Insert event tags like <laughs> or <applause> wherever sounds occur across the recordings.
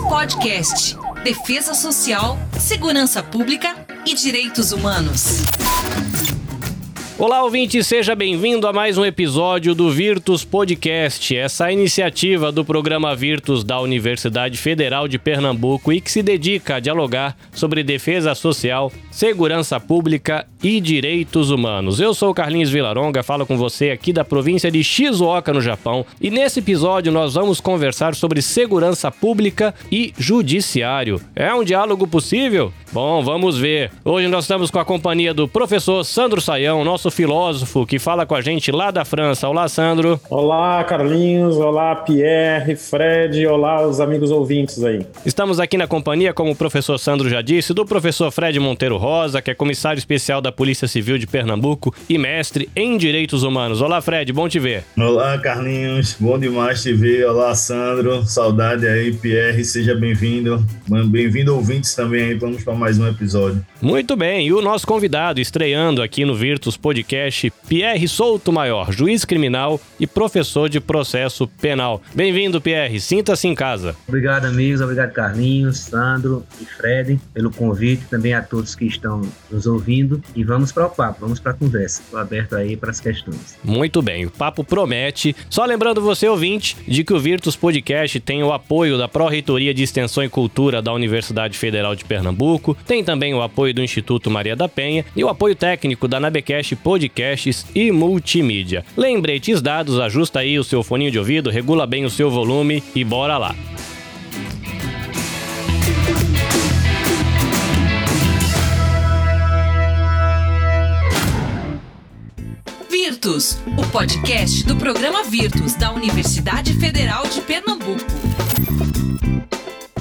Podcast. Defesa Social, Segurança Pública e Direitos Humanos. Olá, ouvinte, seja bem-vindo a mais um episódio do Virtus Podcast, essa iniciativa do programa Virtus da Universidade Federal de Pernambuco e que se dedica a dialogar sobre defesa social, segurança pública e direitos humanos. Eu sou Carlinhos Vilaronga, falo com você aqui da província de Shizuoka, no Japão, e nesse episódio nós vamos conversar sobre segurança pública e judiciário. É um diálogo possível? Bom, vamos ver. Hoje nós estamos com a companhia do professor Sandro Saião, nosso filósofo, que fala com a gente lá da França. Olá, Sandro. Olá, Carlinhos. Olá, Pierre, Fred. Olá, os amigos ouvintes aí. Estamos aqui na companhia, como o professor Sandro já disse, do professor Fred Monteiro Rosa, que é comissário especial da Polícia Civil de Pernambuco e mestre em Direitos Humanos. Olá, Fred, bom te ver. Olá, Carlinhos, bom demais te ver. Olá, Sandro, saudade aí, Pierre, seja bem-vindo. Bem-vindo, ouvintes também aí, vamos para mais um episódio. Muito bem, e o nosso convidado estreando aqui no Virtus Podcast, Pierre Souto Maior, juiz criminal e professor de processo penal. Bem-vindo, Pierre, sinta-se em casa. Obrigado, amigos, obrigado, Carlinhos, Sandro e Fred, pelo convite, também a todos que estão nos ouvindo. E vamos para o papo, vamos para a conversa. Estou aberto aí para as questões. Muito bem, o papo promete. Só lembrando você, ouvinte, de que o Virtus Podcast tem o apoio da Pró-Reitoria de Extensão e Cultura da Universidade Federal de Pernambuco, tem também o apoio do Instituto Maria da Penha e o apoio técnico da Nabecast Podcasts e Multimídia. Lembretes dados, ajusta aí o seu foninho de ouvido, regula bem o seu volume e bora lá. Virtus, o podcast do programa Virtus da Universidade Federal de Pernambuco.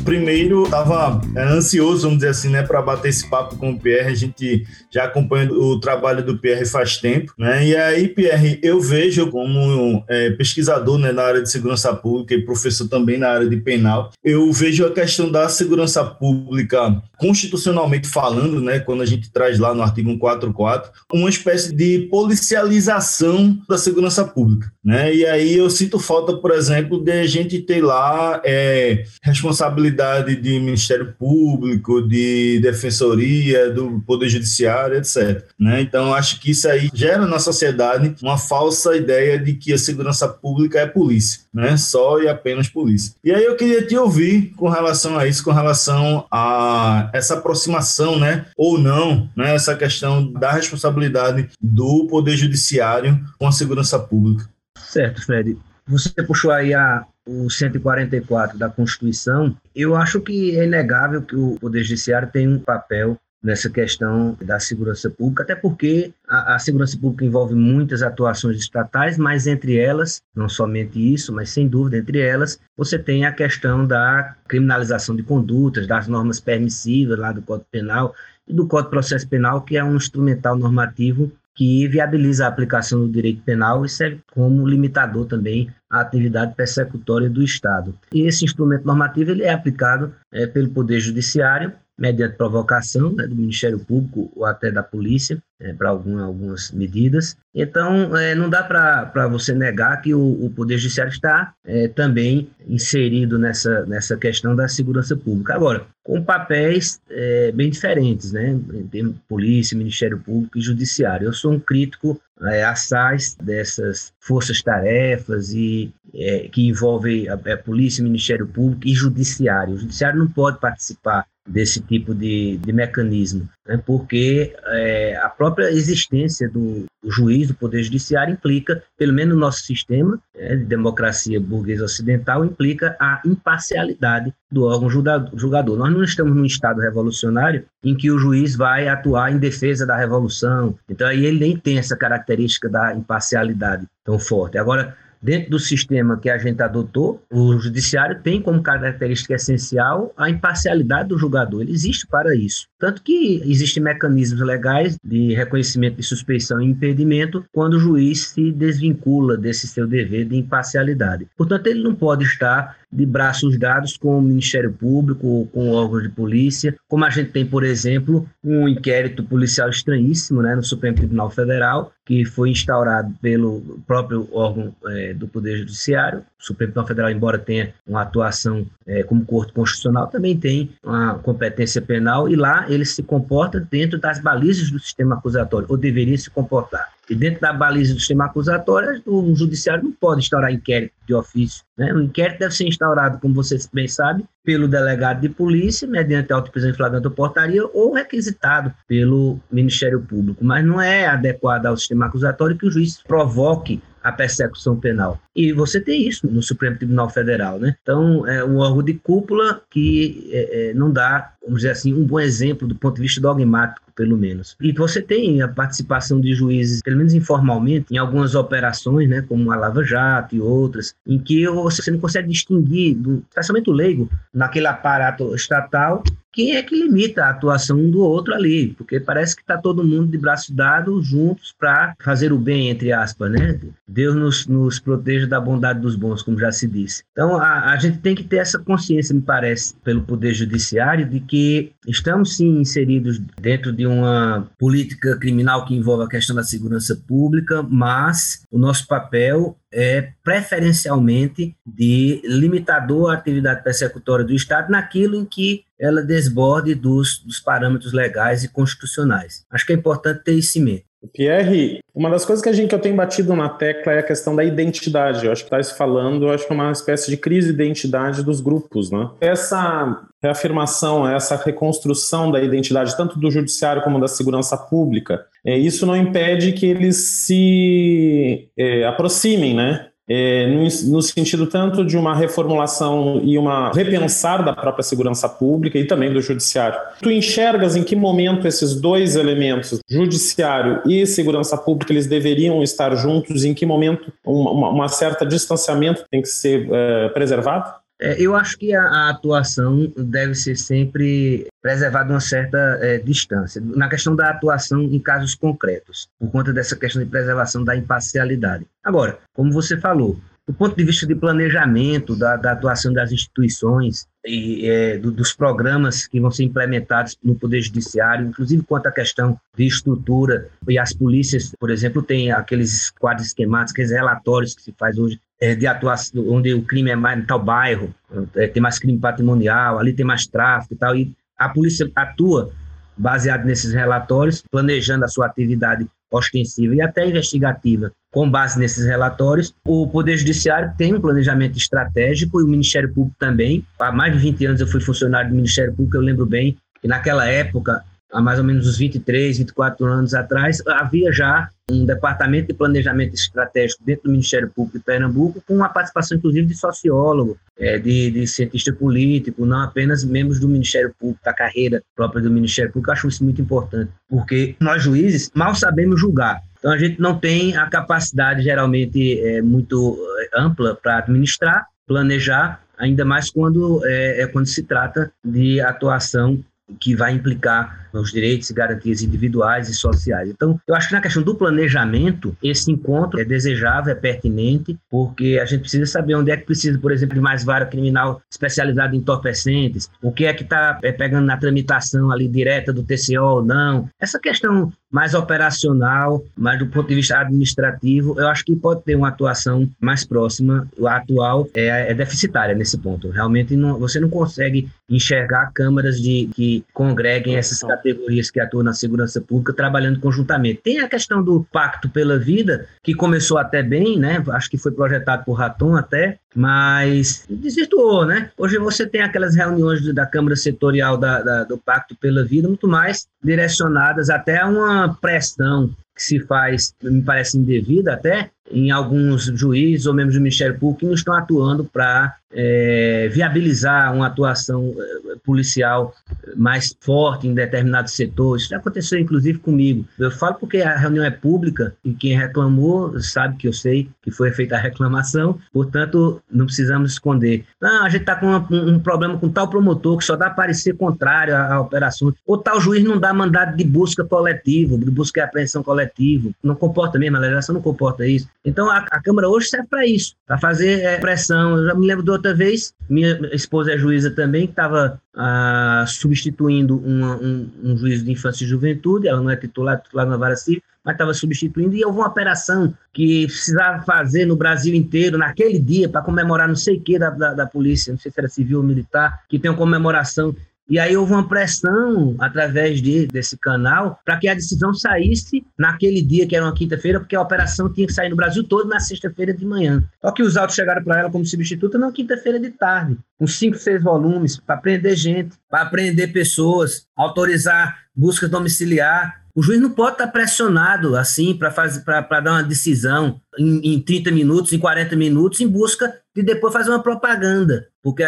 Primeiro, estava ansioso, vamos dizer assim, né, para bater esse papo com o Pierre. A gente já acompanha o trabalho do Pierre faz tempo, né? E aí, Pierre, eu vejo como é, pesquisador né, na área de segurança pública e professor também na área de penal, eu vejo a questão da segurança pública constitucionalmente falando, né, quando a gente traz lá no artigo 144, uma espécie de policialização da segurança pública, né? E aí eu sinto falta, por exemplo, de a gente ter lá é, responsabilidade de Ministério Público, de Defensoria, do Poder Judiciário, etc. Né? Então, acho que isso aí gera na sociedade uma falsa ideia de que a segurança pública é polícia, né? só e apenas polícia. E aí eu queria te ouvir com relação a isso, com relação a essa aproximação, né? ou não, né? essa questão da responsabilidade do Poder Judiciário com a segurança pública. Certo, Fred. Você puxou aí a, o 144 da Constituição, eu acho que é inegável que o Poder Judiciário tem um papel nessa questão da segurança pública, até porque a, a, segurança pública envolve muitas atuações estatais, mas entre elas, não somente isso, mas sem dúvida entre elas, você tem a questão da criminalização de condutas, das normas permissivas lá do Código Penal e do Código de Processo Penal, que é um instrumental normativo que viabiliza a aplicação do direito penal e serve como limitador também à atividade persecutória do Estado. E esse instrumento normativo ele é aplicado é, pelo Poder Judiciário mediante provocação né, do Ministério Público ou até da polícia, é, para algum, algumas medidas. Então, é, não dá para você negar que o, o Poder Judiciário está é, também inserido nessa, nessa questão da segurança pública. Agora, com papéis é, bem diferentes, né? Em termos de polícia, Ministério Público e Judiciário. Eu sou um crítico é, assaz dessas forças-tarefas e é, que envolvem a, a polícia, Ministério Público e Judiciário. O Judiciário não pode participar desse tipo de, de mecanismo, né? porque é, a própria existência do, do, juiz, do Poder Judiciário, implica, pelo menos no nosso sistema é, de democracia burguesa ocidental, implica a imparcialidade do órgão julgador. Nós não estamos num Estado revolucionário em que o juiz vai atuar em defesa da revolução, então aí ele nem tem essa característica da imparcialidade tão forte. Agora, Dentro do sistema que a gente adotou, o judiciário tem como característica essencial a imparcialidade do julgador. Ele existe para isso. Tanto que existem mecanismos legais de reconhecimento de suspeição e impedimento quando o juiz se desvincula desse seu dever de imparcialidade. Portanto, ele não pode estar de braços dados com o Ministério Público, com órgãos de polícia, como a gente tem, por exemplo, um inquérito policial estranhíssimo né, no Supremo Tribunal Federal, que foi instaurado pelo próprio órgão é, do Poder Judiciário. O Supremo Tribunal Federal, embora tenha uma atuação é, como Corte Constitucional, também tem uma competência penal e lá ele se comporta dentro das balizas do sistema acusatório, ou deveria se comportar. E dentro da baliza do sistema acusatório, o judiciário não pode instaurar inquérito de ofício. Né? O inquérito deve ser instaurado, como você bem sabe, pelo delegado de polícia, mediante auto-prisão em flagrante ou portaria, ou requisitado pelo Ministério Público. Mas não é adequado ao sistema acusatório que o juiz provoque a persecução penal. E você tem isso no Supremo Tribunal Federal, né? Então, é um órgão de cúpula que é, é, não dá, vamos dizer assim, um bom exemplo do ponto de vista dogmático, pelo menos. E você tem a participação de juízes, pelo menos informalmente, em algumas operações, né, como a Lava Jato e outras, em que você não consegue distinguir, do, especialmente o leigo, naquele aparato estatal, quem é que limita a atuação um do outro ali? Porque parece que está todo mundo de braço dado juntos para fazer o bem, entre aspas, né? Deus nos, nos proteja da bondade dos bons, como já se disse. Então, a, a gente tem que ter essa consciência, me parece, pelo Poder Judiciário, de que estamos sim inseridos dentro de uma política criminal que envolve a questão da segurança pública, mas o nosso papel é preferencialmente de limitador à atividade persecutória do Estado naquilo em que ela desborde dos, dos parâmetros legais e constitucionais. Acho que é importante ter isso em mente. Pierre, uma das coisas que a gente que eu tenho batido na tecla é a questão da identidade. Eu acho que está se falando, eu acho que é uma espécie de crise de identidade dos grupos, né? Essa reafirmação, essa reconstrução da identidade tanto do judiciário como da segurança pública, é, isso não impede que eles se é, aproximem, né? É, no, no, sentido tanto de uma reformulação e uma repensar da própria segurança pública e também do judiciário. Tu enxergas em que momento esses dois elementos, judiciário e segurança pública, eles deveriam estar juntos? Em que momento uma, uma, uma certa distanciamento tem que ser é, preservado? É, eu acho que a, a, atuação deve ser sempre preservada uma certa é, distância. Na questão da atuação em casos concretos, por conta dessa questão de preservação da imparcialidade. Agora, como você falou, do ponto de vista de planejamento da, da atuação das instituições e é, do, dos programas que vão ser implementados no Poder Judiciário, inclusive quanto à questão de estrutura, e as polícias, por exemplo, têm aqueles quadros esquemáticos, aqueles relatórios que se faz hoje é, de atuação, onde o crime é mais em tal bairro, é, tem mais crime patrimonial, ali tem mais tráfico e tal, e a polícia atua baseado nesses relatórios, planejando a sua atividade ostensiva e até investigativa com base nesses relatórios. O Poder Judiciário tem um planejamento estratégico e o Ministério Público também. Há mais de 20 anos eu fui funcionário do Ministério Público, eu lembro bem que naquela época, há mais ou menos uns 23, 24 anos atrás, havia já um departamento de planejamento estratégico dentro do Ministério Público de Pernambuco, com a participação, inclusive, de sociólogo, é, de, de, cientista político, não apenas membros do Ministério Público, da carreira própria do Ministério Público. Eu acho isso muito importante, porque nós juízes mal sabemos julgar. Então, a gente não tem a capacidade, geralmente, é, muito é, ampla para administrar, planejar, ainda mais quando, é, é quando se trata de atuação que vai implicar nos direitos e garantias individuais e sociais. Então, eu acho que na questão do planejamento, esse encontro é desejável, é pertinente, porque a gente precisa saber onde é que precisa, por exemplo, de mais vara criminal especializada em entorpecentes, o que é que está é, pegando na tramitação ali direta do TCO ou não. Essa questão mais operacional, mas do ponto de vista administrativo, eu acho que pode ter uma atuação mais próxima. O atual é, é deficitária nesse ponto. Realmente não, você não consegue enxergar câmaras de, que congreguem essas categorias que atuam na segurança pública trabalhando conjuntamente. Tem a questão do Pacto pela Vida, que começou até bem, né? Acho que foi projetado por Raton até, mas desvirtuou, né? Hoje você tem aquelas reuniões da Câmara Setorial da, da, do Pacto pela Vida muito mais direcionadas até a uma pressão que se faz, me parece indevida até, em alguns juízes ou membros do Ministério Público que não estão atuando para é, viabilizar uma atuação é, policial mais forte em determinados setores. Isso aconteceu, inclusive, comigo. Eu falo porque a reunião é pública e quem reclamou sabe que eu sei que foi feita a reclamação, portanto, não precisamos esconder. Não, a gente está com uma, um, problema com tal promotor que só dá parecer contrário à, à operação, ou tal juiz não dá mandado de busca coletivo, de busca e apreensão coletivo. Não comporta mesmo, a legislação não comporta isso. Então a, a Câmara hoje serve para isso, para fazer é, pressão. Eu já me lembro de outra vez, minha esposa é juíza também, que estava ah, substituindo uma, um, um juiz de infância e juventude, ela não é titular, titular na vara civil, mas estava substituindo, e houve uma operação que precisava fazer no Brasil inteiro, naquele dia, para comemorar não sei o que da, da, da, polícia, não sei se era civil ou militar, que tem uma comemoração. E aí houve uma pressão através de, desse canal para que a decisão saísse naquele dia, que era uma quinta-feira, porque a operação tinha que sair no Brasil todo na sexta-feira de manhã. Só que os autos chegaram para ela como substituta na quinta-feira de tarde, com cinco, seis volumes, para prender gente, para prender pessoas, autorizar busca domiciliar, o juiz não pode estar pressionado assim para dar uma decisão em, em 30 minutos, em 40 minutos, em busca de depois fazer uma propaganda, porque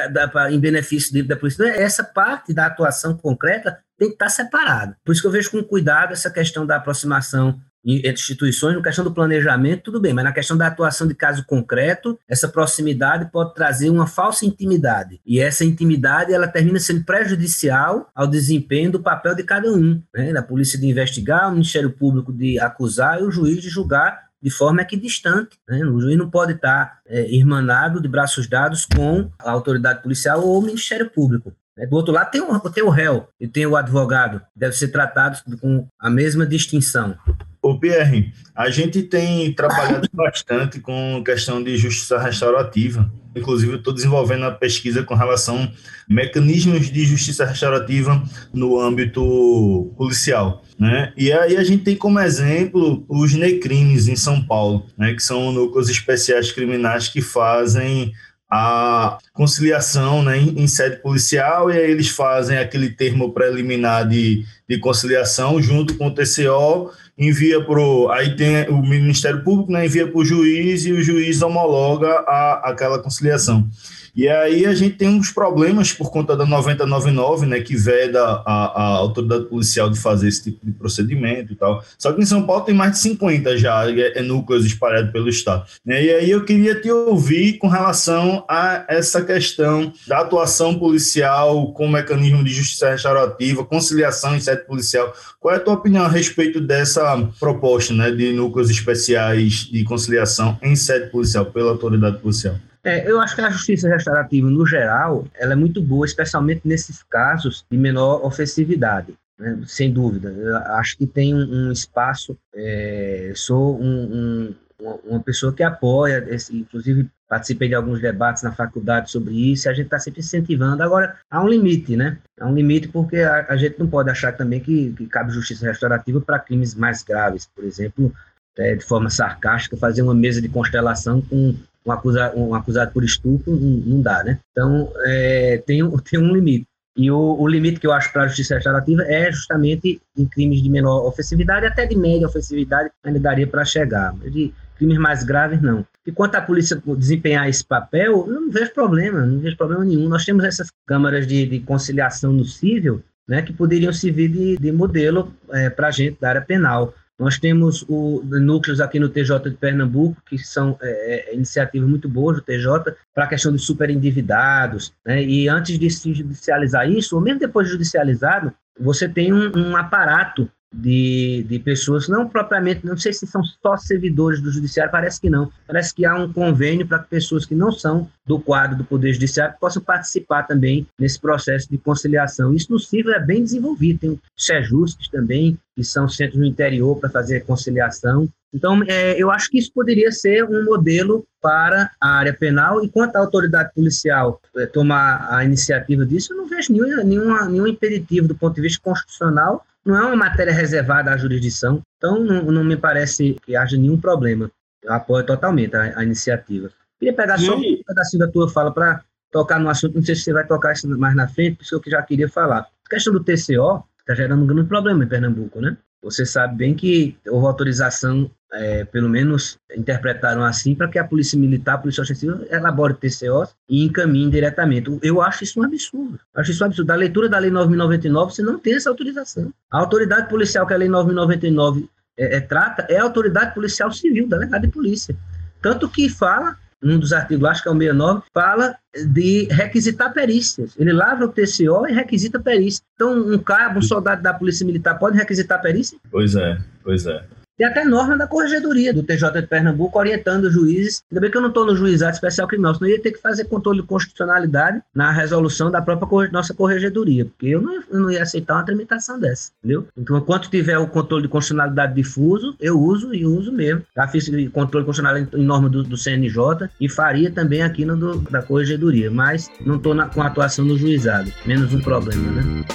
em benefício da polícia. Essa parte da atuação concreta tem que estar separada. Por isso que eu vejo com cuidado essa questão da aproximação entre instituições, na questão do planejamento, tudo bem, mas na questão da atuação de caso concreto, essa proximidade pode trazer uma falsa intimidade. E essa intimidade, ela termina sendo prejudicial ao desempenho do papel de cada um, né? da polícia de investigar, o Ministério Público de acusar e o juiz de julgar de forma equidistante. Né? O juiz não pode estar é, irmanado de braços dados com a autoridade policial ou o Ministério Público. Né? Do outro lado tem o, tem o réu e tem o advogado, deve ser tratado com a mesma distinção. Ô Pierre, a gente tem trabalhado <laughs> bastante com questão de justiça restaurativa. Inclusive, estou desenvolvendo uma pesquisa com relação a mecanismos de justiça restaurativa no âmbito policial. Né? E aí a gente tem como exemplo os NECRIMES em São Paulo, né? que são núcleos especiais criminais que fazem a conciliação né, em, em, sede policial, e aí eles fazem aquele termo preliminar de, de conciliação junto com o TCO envia para aí tem o Ministério Público, né, envia para o juiz e o juiz homologa a, aquela conciliação. E aí a gente tem uns problemas por conta da 9099, né, que veda a, a autoridade policial de fazer esse tipo de procedimento e tal. Só que em São Paulo tem mais de 50 já é, é núcleos espalhados pelo estado. Né? E aí eu queria te ouvir com relação a essa questão da atuação policial com mecanismo de justiça restaurativa, conciliação em sede policial. Qual é a tua opinião a respeito dessa proposta, né, de núcleos especiais de conciliação em sede policial pela autoridade policial? É, eu acho que a justiça restaurativa, no geral, ela é muito boa, especialmente nesses casos de menor ofensividade. Né? Sem dúvida. Eu acho que tem um, um espaço. É, sou um, um, uma pessoa que apoia, esse, inclusive participei de alguns debates na faculdade sobre isso, e a gente está sempre incentivando. Agora, há um limite, né? Há um limite porque a, a gente não pode achar também que, que cabe justiça restaurativa para crimes mais graves, por exemplo, é, de forma sarcástica, fazer uma mesa de constelação com um acusado, um acusado por estupro, não, dá, né? Então, é, tem, <laughs> tem um limite. E o, o, limite que eu acho para a justiça restaurativa é justamente em crimes de menor ofensividade, até de média ofensividade, ainda daria para chegar. Mas de crimes mais graves, não. E quanto à polícia desempenhar esse papel, eu não vejo problema, não vejo problema nenhum. Nós temos essas câmaras de, de conciliação no cível, né, que poderiam servir de, de modelo é, para a gente da área penal. Nós temos o, núcleos aqui no TJ de Pernambuco, que são é, é iniciativas muito boas do TJ, para a questão dos superendividados. Né? E antes de se judicializar isso, ou mesmo depois de judicializado, você tem um, um aparato de, de pessoas, não propriamente, não sei se são só servidores do judiciário, parece que não. Parece que há um convênio para que pessoas que não são do quadro do Poder Judiciário possam participar também nesse processo de conciliação. Isso no civil é bem desenvolvido, tem SEJUSCs também, que são centros no interior para fazer conciliação. Então, é, eu acho que isso poderia ser um modelo para a área penal, e quanto à autoridade policial é, tomar a iniciativa disso, eu não vejo nenhum, nenhuma, nenhum impeditivo do ponto de vista constitucional não é uma matéria reservada à jurisdição, então não, não me parece que haja nenhum problema. Eu apoio totalmente a, a iniciativa. Queria pegar só um pedacinho da tua fala para tocar no assunto, não sei se você vai tocar isso mais na frente, porque eu que já queria falar. A questão do TCO está gerando um grande problema em Pernambuco, né? Você sabe bem que houve autorização, é, pelo menos interpretaram assim, para que a Polícia Militar, a Polícia Civil, elabore TCOs e encaminhe diretamente. Eu acho isso um absurdo. Acho isso um absurdo. Da leitura da Lei 9.099, você não tem essa autorização. A autoridade policial que a Lei 9.099 é, é, trata é a autoridade policial civil, delegado de polícia. Tanto que fala um dos artigos, acho que é o 69, fala de requisitar perícias. Ele lavra o TCO e requisita perícia. Então, um cabo, um soldado da Polícia Militar pode requisitar perícia? Pois é, pois é. Tem até norma da corregedoria do TJ de Pernambuco orientando os juízes. Ainda bem que eu não estou no juizado especial criminal, senão eu ia ter que fazer controle de constitucionalidade na resolução da própria nossa corregedoria, porque eu não, eu não ia aceitar uma tramitação dessa, entendeu? Então, enquanto tiver o controle de constitucionalidade difuso, eu uso e uso mesmo. Já fiz controle constitucional em norma do, do CNJ e faria também aqui no do, da corregedoria, mas não estou com a atuação no juizado. Menos um problema, né?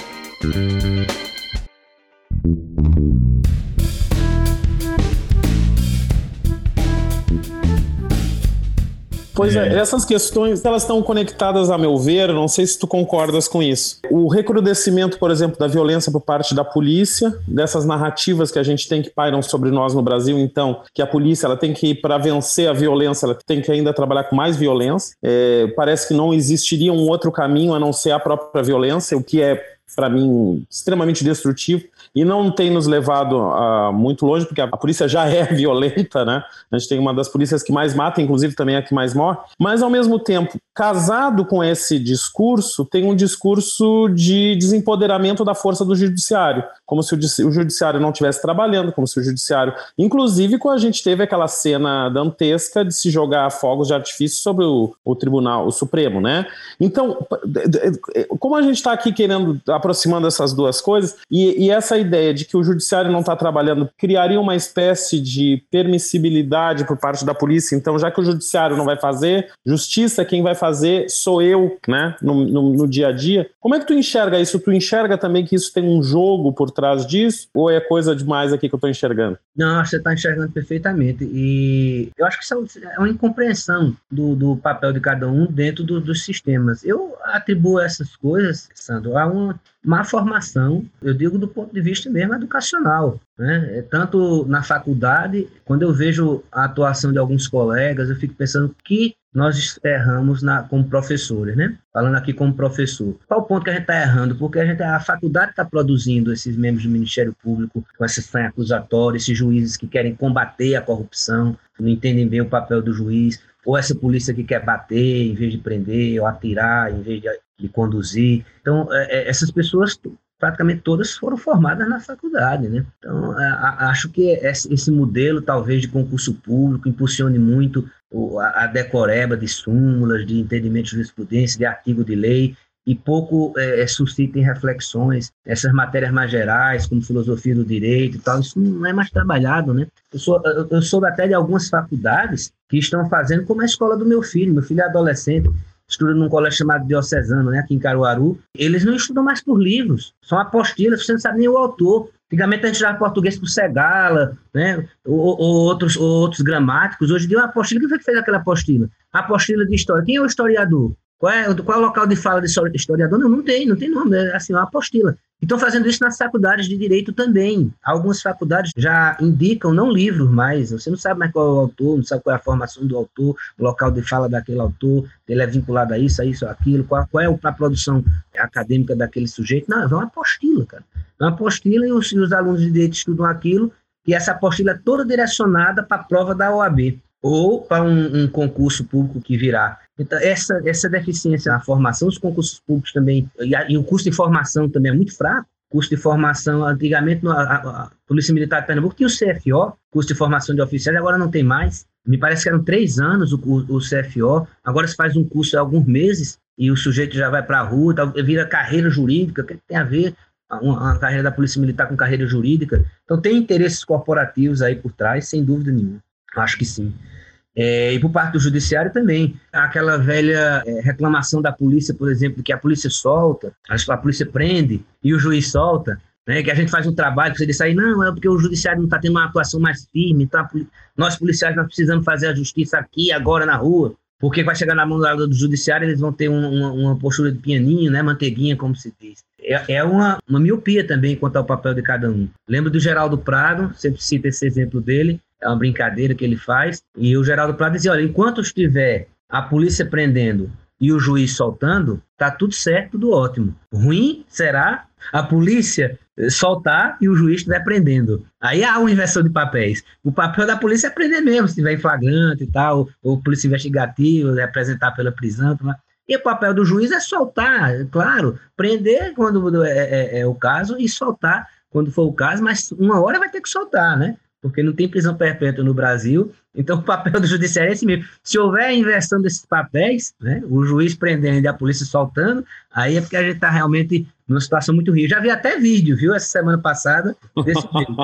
Pois é. é. essas questões, elas estão conectadas, a meu ver, não sei se tu concordas com isso. O recrudescimento, por exemplo, da violência por parte da polícia, dessas narrativas que a gente tem que pairam sobre nós no Brasil, então, que a polícia ela tem que, para vencer a violência, ela tem que ainda trabalhar com mais violência. É, parece que não existiria um outro caminho a não ser a própria violência, o que é para mim, extremamente destrutivo e não tem nos levado uh, muito longe, porque a, a, polícia já <laughs> é violenta, né? A gente tem uma das polícias que mais mata, inclusive também a que mais morre, mas ao mesmo tempo, casado com esse discurso, tem um discurso de desempoderamento da força do judiciário, como se o, o judiciário não estivesse trabalhando, como se o judiciário. Inclusive, quando a gente teve aquela cena dantesca de se jogar fogos de artifício sobre o, o Tribunal, o Supremo, né? Então, como a gente está aqui querendo aproximando essas duas coisas, e, e essa ideia de que o judiciário não está trabalhando criaria uma espécie de permissibilidade por parte da polícia. Então, já que o judiciário não vai fazer, justiça quem vai fazer sou eu, né, no, no, no dia a dia. Como é que tu enxerga isso? Tu enxerga também que isso tem um jogo por trás disso? Ou é coisa demais aqui que eu estou enxergando? Não, você está enxergando perfeitamente. E eu acho que isso é uma incompreensão do, do papel de cada um dentro do, dos sistemas. Eu atribuo essas coisas, Sandro, a uma má formação, eu digo do ponto de vista mesmo educacional. Né? É tanto na faculdade, quando eu vejo a atuação de alguns colegas, eu fico pensando que nós erramos na, como professores, né? Falando aqui como professor. Qual o ponto que a gente está errando? Porque a, gente, a faculdade está produzindo esses membros do Ministério Público com esse sangue acusatório, esses juízes que querem combater a corrupção, não entendem bem o papel do juiz, ou essa polícia que quer bater em vez de prender, ou atirar em vez de, de conduzir. Então, é, é, essas pessoas praticamente todas foram formadas na faculdade, né? Então, é, a, acho que esse modelo, talvez, de concurso público impulsione muito a, a decoreba de súmulas, de entendimento de jurisprudência, de artigo de lei, e pouco é, é suscitem reflexões, essas matérias mais gerais, como filosofia do direito e tal, isso não é mais trabalhado, né? Eu sou, eu, eu sou até de algumas faculdades que estão fazendo como a escola do meu filho, meu filho é adolescente, estuda num colégio chamado Diocesano, né, aqui em Caruaru, eles não estudam mais por livros, são apostilas, você não sabe nem o autor. Antigamente a gente estudava português por Segala, né, ou, ou, outros, ou outros gramáticos. Hoje em dia, uma apostila, quem foi que fez aquela apostila? A apostila de história. Quem é o historiador? Qual é, qual é o local de fala de historiador? Não, não tem, não tem nome, é assim, uma apostila. Estão fazendo isso nas faculdades de direito também. Algumas faculdades já indicam, não livros mais, você não sabe mais qual é o autor, não sabe qual é a formação do autor, o local de fala daquele autor, ele é vinculado a isso, a isso, aquilo, qual, qual é a produção acadêmica daquele sujeito. Não, é uma apostila, cara. É uma apostila e os, os alunos de direito estudam aquilo, e essa apostila é toda direcionada para a prova da OAB ou para um, um, concurso público que virá. Então, essa, essa deficiência na formação, os concursos públicos também, e, a, e o custo de formação também é muito fraco. Custo de formação, antigamente, a, a, a, Polícia Militar de Pernambuco tinha o CFO, custo de formação de oficiais, agora não tem mais. Me parece que eram três anos o, o, o CFO, agora se faz um curso de alguns meses e o sujeito já vai para a rua, tá, vira carreira jurídica, o que tem a ver uma carreira da Polícia Militar com carreira jurídica? Então, tem interesses corporativos aí por trás, sem dúvida nenhuma. Acho que sim. É, e por parte do judiciário também. Aquela velha é, reclamação da polícia, por exemplo, que a polícia solta, a, polícia prende e o juiz solta, né, que a gente faz um trabalho, você diz aí, não, é porque o judiciário não está tendo uma atuação mais firme, então nós policiais nós precisamos fazer a justiça aqui, agora, na rua, porque vai chegar na mão do judiciário, eles vão ter um, uma, uma, postura de pianinho, né, manteiguinha, como se diz. É, é uma, uma miopia também quanto ao papel de cada um. Lembro do Geraldo Prado, sempre cito esse exemplo dele, é uma brincadeira que ele faz. E o Geraldo Prado dizia: olha, enquanto estiver a polícia prendendo e o juiz soltando, tá tudo certo, tudo ótimo. Ruim será a polícia soltar e o juiz estiver prendendo. Aí há uma inversão de papéis. O papel da polícia é prender mesmo, se estiver em flagrante e tal, ou polícia investigativa, é apresentar pela prisão. E o papel do juiz é soltar, claro, prender quando é, é, é o caso e soltar quando for o caso, mas uma hora vai ter que soltar, né? Porque não tem prisão perpétua no Brasil. Então, <laughs> o papel do judiciário é esse mesmo. Se houver a inversão desses papéis, né, o juiz prendendo e a polícia soltando, aí é porque a gente está realmente numa situação muito rígida. Já vi até vídeo, viu, essa semana passada, desse <laughs> vídeo.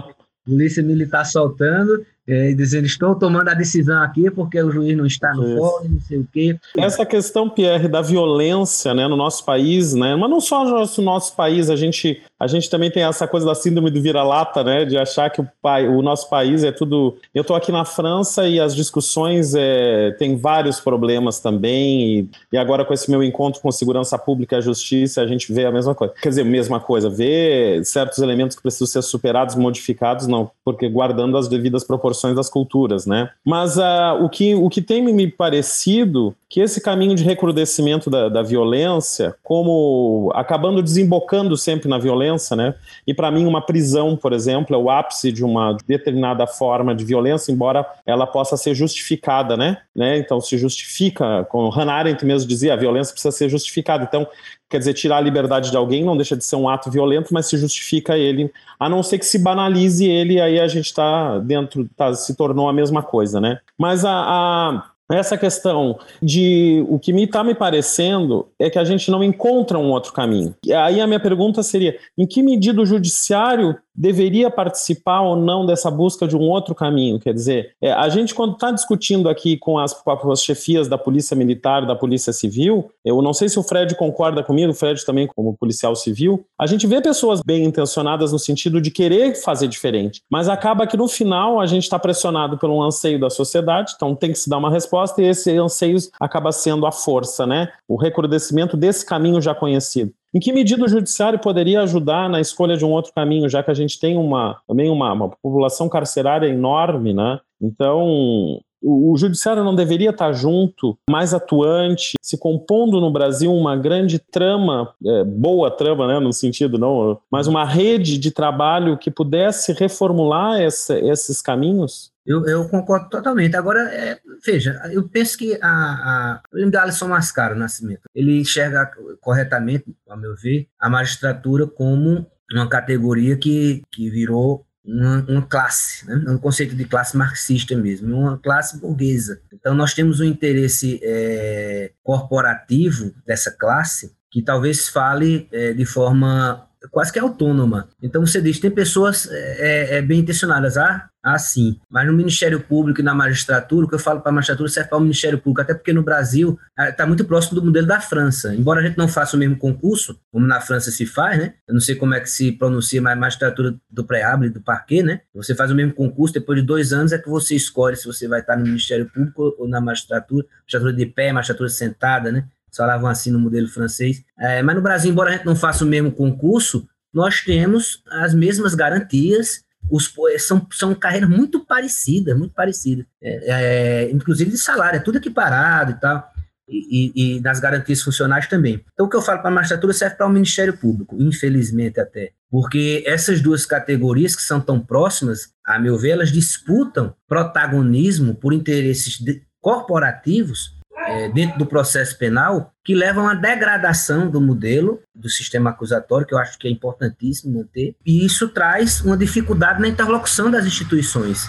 Polícia Militar soltando é, dizendo estou tomando a decisão aqui porque o juiz não está no fórum, não sei o quê. Essa questão, Pierre, da violência né, no nosso país, né, mas não só no nosso, nosso país, a gente, a gente também tem essa coisa da síndrome do vira-lata, né, de achar que o, pai, o nosso país é tudo... Eu estou aqui na França e as discussões é, tem vários problemas também e, e agora com esse meu encontro com segurança pública e a justiça, a gente vê a mesma coisa. Quer dizer, mesma coisa, vê certos elementos que precisam ser superados, modificados, não, porque guardando as devidas proporções das culturas, né? Mas uh, o, que, o que tem me parecido que esse caminho de recrudescimento da, da violência, como acabando desembocando sempre na violência, né? E para mim uma prisão, por exemplo, é o ápice de uma determinada forma de violência, embora ela possa ser justificada, né? né? Então se justifica, como Hannah Arendt mesmo dizia, a violência precisa ser justificada. Então Quer dizer, tirar a liberdade de alguém não deixa de ser um ato violento, mas se justifica ele, a não ser que se banalize ele, aí a gente está dentro, tá, se tornou a mesma coisa, né? Mas a, a essa questão de o que me está me parecendo é que a gente não encontra um outro caminho. E aí a minha pergunta seria: em que medida o judiciário deveria participar ou não dessa busca de um outro caminho? Quer dizer, é, a gente, quando está discutindo aqui com as, com as, chefias da Polícia Militar, da Polícia Civil, eu não sei se o Fred concorda comigo, o Fred também, como policial civil, a gente vê pessoas bem intencionadas no sentido de querer fazer diferente, mas acaba que no final a gente está pressionado um anseio da sociedade, então tem que se dar uma resposta e esse anseio acaba sendo a força, né? O recrudescimento desse caminho já conhecido. Em que medida o judiciário poderia ajudar na escolha de um outro caminho, já que a gente tem uma, também uma, uma população carcerária enorme, né? Então, o, judiciário não deveria estar junto, mais atuante, se compondo no Brasil uma grande trama, é, boa trama, né, no sentido não, mas uma rede de trabalho que pudesse reformular essa, esses caminhos? Eu, eu, concordo totalmente. Agora, é, veja, eu penso que a, a, eu lembro da Alisson Mascaro Nascimento. Ele enxerga corretamente, ao meu ver, a magistratura como uma categoria que, que virou uma, uma, classe, né? um conceito de classe marxista mesmo, uma classe burguesa. Então, nós temos um interesse é, corporativo dessa classe que talvez fale é, de forma quase que autônoma. Então, você diz, tem pessoas é, é bem intencionadas, ah, assim. Mas no Ministério Público e na magistratura, o que eu falo para a magistratura serve para o Ministério Público, até porque no Brasil está ah, muito próximo do modelo da França. Embora a gente não faça o mesmo concurso, como na França se faz, né? Eu não sei como é que se pronuncia, mas magistratura do preábulo e do parquet, né? Você faz o mesmo concurso, depois de dois anos é que você escolhe se você vai estar no Ministério Público ou na magistratura, magistratura de pé, magistratura sentada, né? Falavam assim no modelo francês. É, mas no Brasil, embora a gente não faça o mesmo concurso, nós temos as mesmas garantias os, são, são carreiras muito parecidas, muito parecidas. É, é, inclusive de salário, é tudo equiparado e tal. E, e, nas garantias funcionais também. Então, o que eu falo para a magistratura serve para o Ministério Público, infelizmente até. Porque essas duas categorias que são tão próximas, a meu ver, elas disputam protagonismo por interesses corporativos é, dentro do processo penal que levam à degradação do modelo do sistema acusatório, que eu acho que é importantíssimo manter, e isso traz uma dificuldade na interlocução das instituições.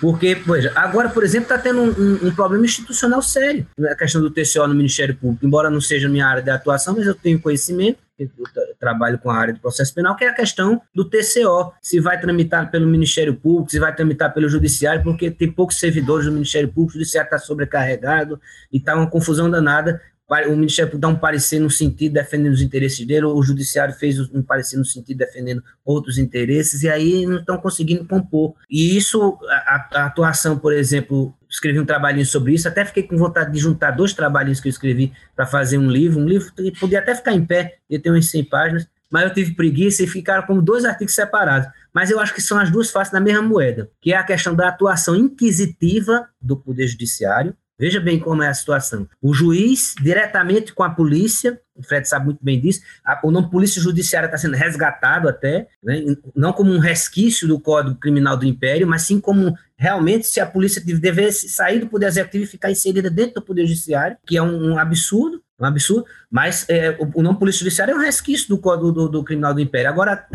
Porque, veja, agora, por exemplo, está tendo um, um, um, problema institucional sério. A questão do TCO no Ministério Público, embora não seja minha área de atuação, mas eu tenho conhecimento, trabalho com a área do processo penal, que é a questão do TCO. Se vai tramitar pelo Ministério Público, se vai tramitar pelo Judiciário, porque tem poucos servidores do Ministério Público, o Judiciário está sobrecarregado e está uma confusão danada o Ministério Público dá um parecer no sentido defendendo os interesses dele, o Judiciário fez um parecer no sentido defendendo outros interesses, e aí não estão conseguindo compor. E isso, a, a, atuação, por exemplo, escrevi um trabalhinho sobre isso, até fiquei com vontade de juntar dois trabalhinhos que eu escrevi para fazer um livro, um livro que podia até ficar em pé, ia ter umas 100 páginas, mas eu tive preguiça e ficaram como dois artigos separados. Mas eu acho que são as duas faces da mesma moeda, que é a questão da atuação inquisitiva do Poder Judiciário, Veja bem como é a situação. O juiz, diretamente com a polícia, o Fred sabe muito bem disso, a, o nome polícia judiciária está sendo resgatado até, né, não como um resquício do Código Criminal do Império, mas sim como realmente se a polícia devesse sair do Poder Executivo e ficar inserida dentro do Poder Judiciário, que é um, um absurdo, um absurdo, mas é, o, o, nome Polícia Judiciária é um resquício do Código do, do Criminal do Império. Agora,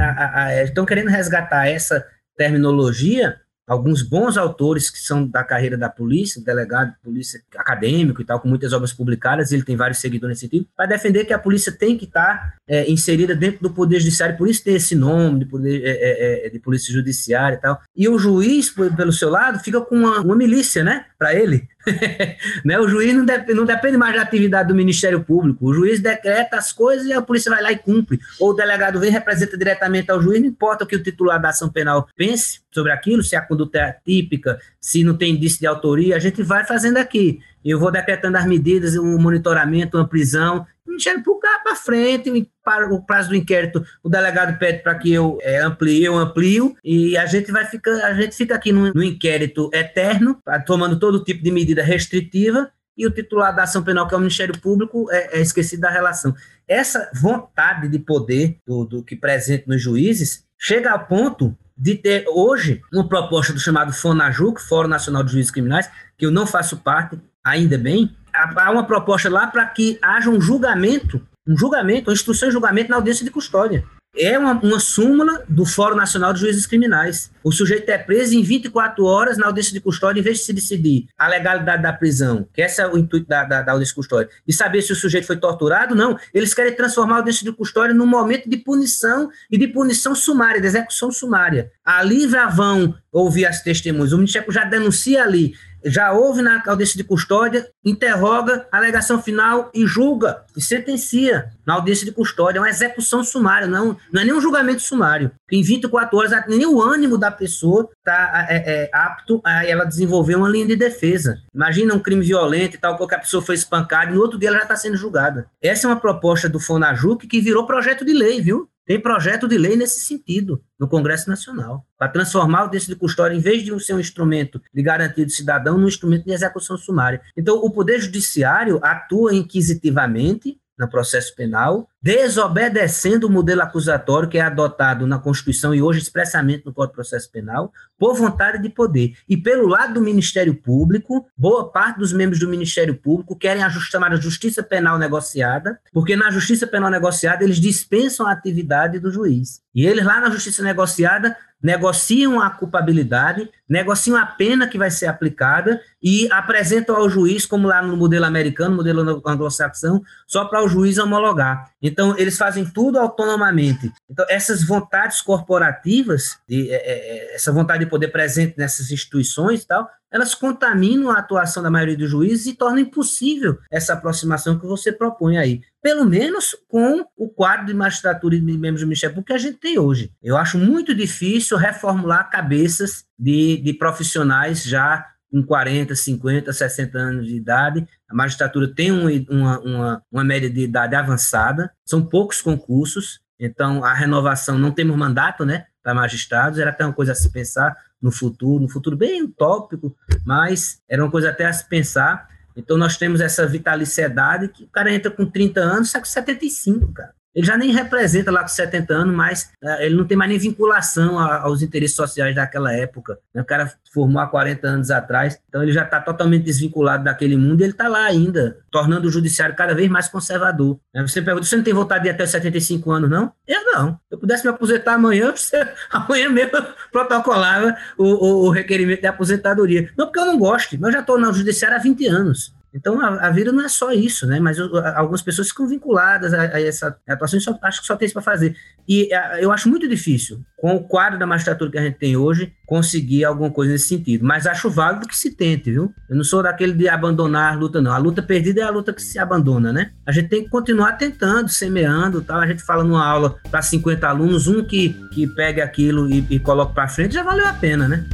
estão querendo resgatar essa terminologia alguns bons autores que são da carreira da polícia, delegado de polícia acadêmico e tal, com muitas obras publicadas, ele tem vários seguidores nesse sentido, para defender que a polícia tem que estar tá, é, inserida dentro do poder judiciário, por isso tem esse nome de, poder, é, é, é de polícia judiciária e tal. E o juiz, pelo seu lado, fica com uma, uma milícia, né, para ele. <laughs> né? O juiz não, não depende mais da atividade do Ministério Público. O juiz decreta as coisas e a polícia vai lá e cumpre. Ou o delegado vem representa diretamente ao juiz, não importa o que o titular da ação penal pense sobre aquilo, se a conduta é típica, se não tem indício de autoria, a gente vai fazendo aqui. Eu vou decretando as medidas, o um monitoramento, uma prisão, Ministério Público para frente, para o prazo do inquérito, o delegado pede para que eu é, amplie, eu amplio, e a gente vai ficar, a gente fica aqui no, no inquérito eterno, tomando todo tipo de medida restritiva, e o titular da ação penal, que é o Ministério Público, é, é esquecido da relação. Essa vontade de poder do, do que presente nos juízes chega ao ponto de ter hoje uma proposta do chamado FONAJUC, Fórum Nacional de Juízes Criminais, que eu não faço parte, ainda bem, há uma proposta lá para que haja um julgamento, um julgamento, uma instrução de julgamento na audiência de custódia. É uma, uma súmula do Fórum Nacional de Juízes Criminais. O sujeito é preso em 24 horas na audiência de custódia, em vez de se decidir a legalidade da prisão, que esse é o intuito da, da, da audiência de custódia, e saber se o sujeito foi torturado, não. Eles querem transformar a audiência de custódia num momento de punição e de punição sumária, de execução sumária. Ali já vão ouvir as testemunhas. O Ministério já denuncia ali já houve na audiência de custódia, interroga, alegação final e julga, e sentencia na audiência de custódia. É uma execução sumária, não, não é nem um julgamento sumário. Em 24 horas, nem o ânimo da pessoa está é, é, apto a ela desenvolver uma linha de defesa. Imagina um crime violento e tal, qualquer pessoa foi espancada e no outro dia ela já está sendo julgada. Essa é uma proposta do Fonajuc que virou projeto de lei, viu? Tem projeto de lei nesse sentido no Congresso Nacional, para transformar o direito de custódia, em vez de ser um instrumento de garantia do cidadão, num instrumento de execução sumária. Então, o Poder Judiciário atua inquisitivamente no processo penal, desobedecendo o modelo acusatório que é adotado na Constituição e hoje expressamente no Código de Processo Penal, por vontade de poder. E pelo lado do Ministério Público, boa parte dos membros do Ministério Público querem a chamada justiça penal negociada, porque na justiça penal negociada eles dispensam a atividade do juiz. E eles lá na justiça negociada negociam a culpabilidade, negociam a pena que vai ser aplicada e apresentam ao juiz, como lá no modelo americano, modelo anglo-saxão, só para o juiz homologar. Então, eles fazem tudo autonomamente. Então, essas vontades corporativas, de, é, é, é essa vontade de poder presente nessas instituições e tal, elas contaminam a atuação da maioria dos juízes e tornam impossível essa aproximação que você propõe aí. Pelo menos com o quadro de magistratura e de membros do Ministério Público que a gente tem hoje. Eu acho muito difícil reformular cabeças de, de profissionais já com 40, 50, 60 anos de idade. A magistratura tem um, uma, uma, uma média de idade avançada, são poucos concursos, então a renovação, não temos mandato né, para magistrados, era até uma coisa a se pensar no futuro, no futuro bem utópico, mas era uma coisa até a se pensar. Então nós temos essa vitaliciedade que o cara entra com 30 anos, sai com 75, cara. Ele já nem representa lá com 70 anos, mas uh, ele não tem mais nem vinculação aos interesses sociais daquela época. Né? O cara formou há 40 anos atrás, então ele já está totalmente desvinculado daquele mundo e ele está lá ainda, tornando o judiciário cada vez mais conservador. Né? Você pergunta, você não tem vontade de ir até 75 anos, não? Eu não. Eu pudesse me aposentar amanhã, <laughs> você, amanhã mesmo eu protocolava o, o, o requerimento de aposentadoria. Não porque eu não gosto, mas eu já estou no judiciário há 20 anos. Então, a, a, vida não é só isso, né? Mas eu, algumas pessoas ficam vinculadas a, a essa atuação e só, acho que só tem isso para fazer. E eu acho muito difícil, com o quadro da magistratura que a gente tem hoje, conseguir alguma coisa nesse sentido. Mas acho válido que se tente, viu? Eu não sou daquele de abandonar a luta, não. A luta perdida é a luta que se abandona, né? A gente tem que continuar tentando, semeando tal. A gente fala numa aula para 50 alunos, um que, que pegue aquilo e, e coloque para frente, já valeu a pena, né?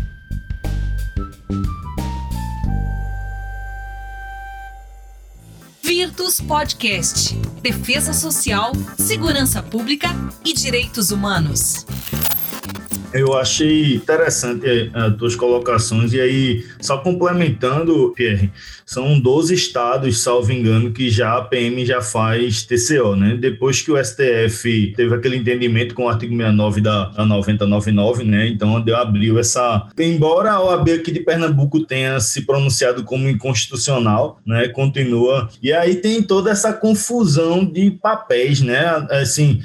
Virtus Podcast. Defesa Social, Segurança Pública e Direitos Humanos. Eu achei interessante as tuas colocações, e aí, só complementando, Pierre, são 12 estados, salvo engano, que já a PM já faz TCO, né? Depois que o STF teve aquele entendimento com o artigo 69 da, da 9099, né? Então, abriu essa. Embora a OAB aqui de Pernambuco tenha se pronunciado como inconstitucional, né? Continua. E aí tem toda essa confusão de papéis, né? Assim,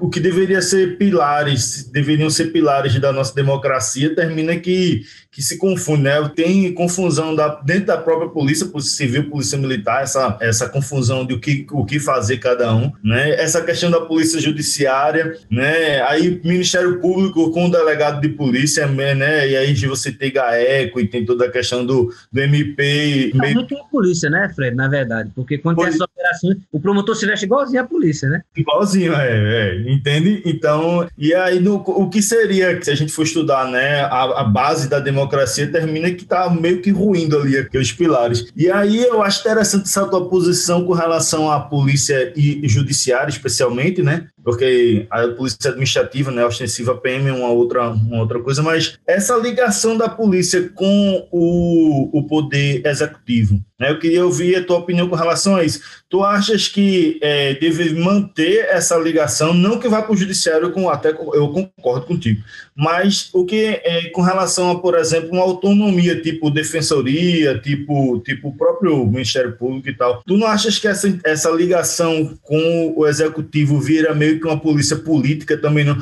o que deveria ser pilares, deveriam ser pilares da nossa democracia, termina que, que se confunde, né? Tem confusão da, dentro da própria polícia, polícia civil, polícia militar, essa, essa confusão de o que, o que fazer cada um, né? Essa questão da polícia judiciária, né? Aí Ministério Público com o delegado de polícia, né? E aí você tem GAECO e tem toda a questão do, do MP. Meio... Não tem polícia, né, Fred, na verdade, porque quando Poli... tem essas operações, o promotor se veste igualzinho à polícia, né? Igualzinho, é, é entende? Então, e aí no, o que seria, se a gente for estudar, né, a, a base da democracia termina que tá meio que ruindo ali aqueles pilares. E aí eu acho interessante essa tua posição com relação à polícia e judiciária, especialmente, né? Porque a polícia administrativa, né, ostensiva PM é uma outra, uma outra coisa, mas essa ligação da polícia com o, o poder executivo, né, eu queria ouvir a tua opinião com relação a isso. Tu achas que é, deve manter essa ligação, não que vá para o judiciário, com, até eu concordo contigo, mas o que é, com relação a, por exemplo, uma autonomia, tipo defensoria, tipo, tipo o próprio Ministério Público e tal, tu não achas que essa, essa ligação com o executivo vira meio meio que uma polícia política também não.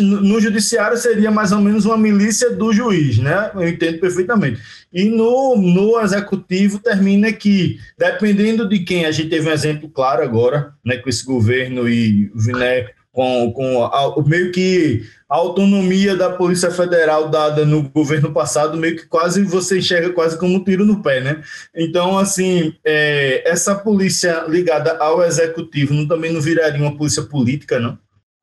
no judiciário seria mais ou menos uma milícia do juiz, né? Eu entendo perfeitamente. E no, no executivo termina que, dependendo de quem, a gente teve um exemplo claro agora, né, com esse governo e né, com, com a, meio que a autonomia da Polícia Federal dada no governo passado, meio que quase você enxerga quase como um tiro no pé, né? Então, assim, é, essa polícia ligada ao executivo não, também não viraria uma polícia política, não?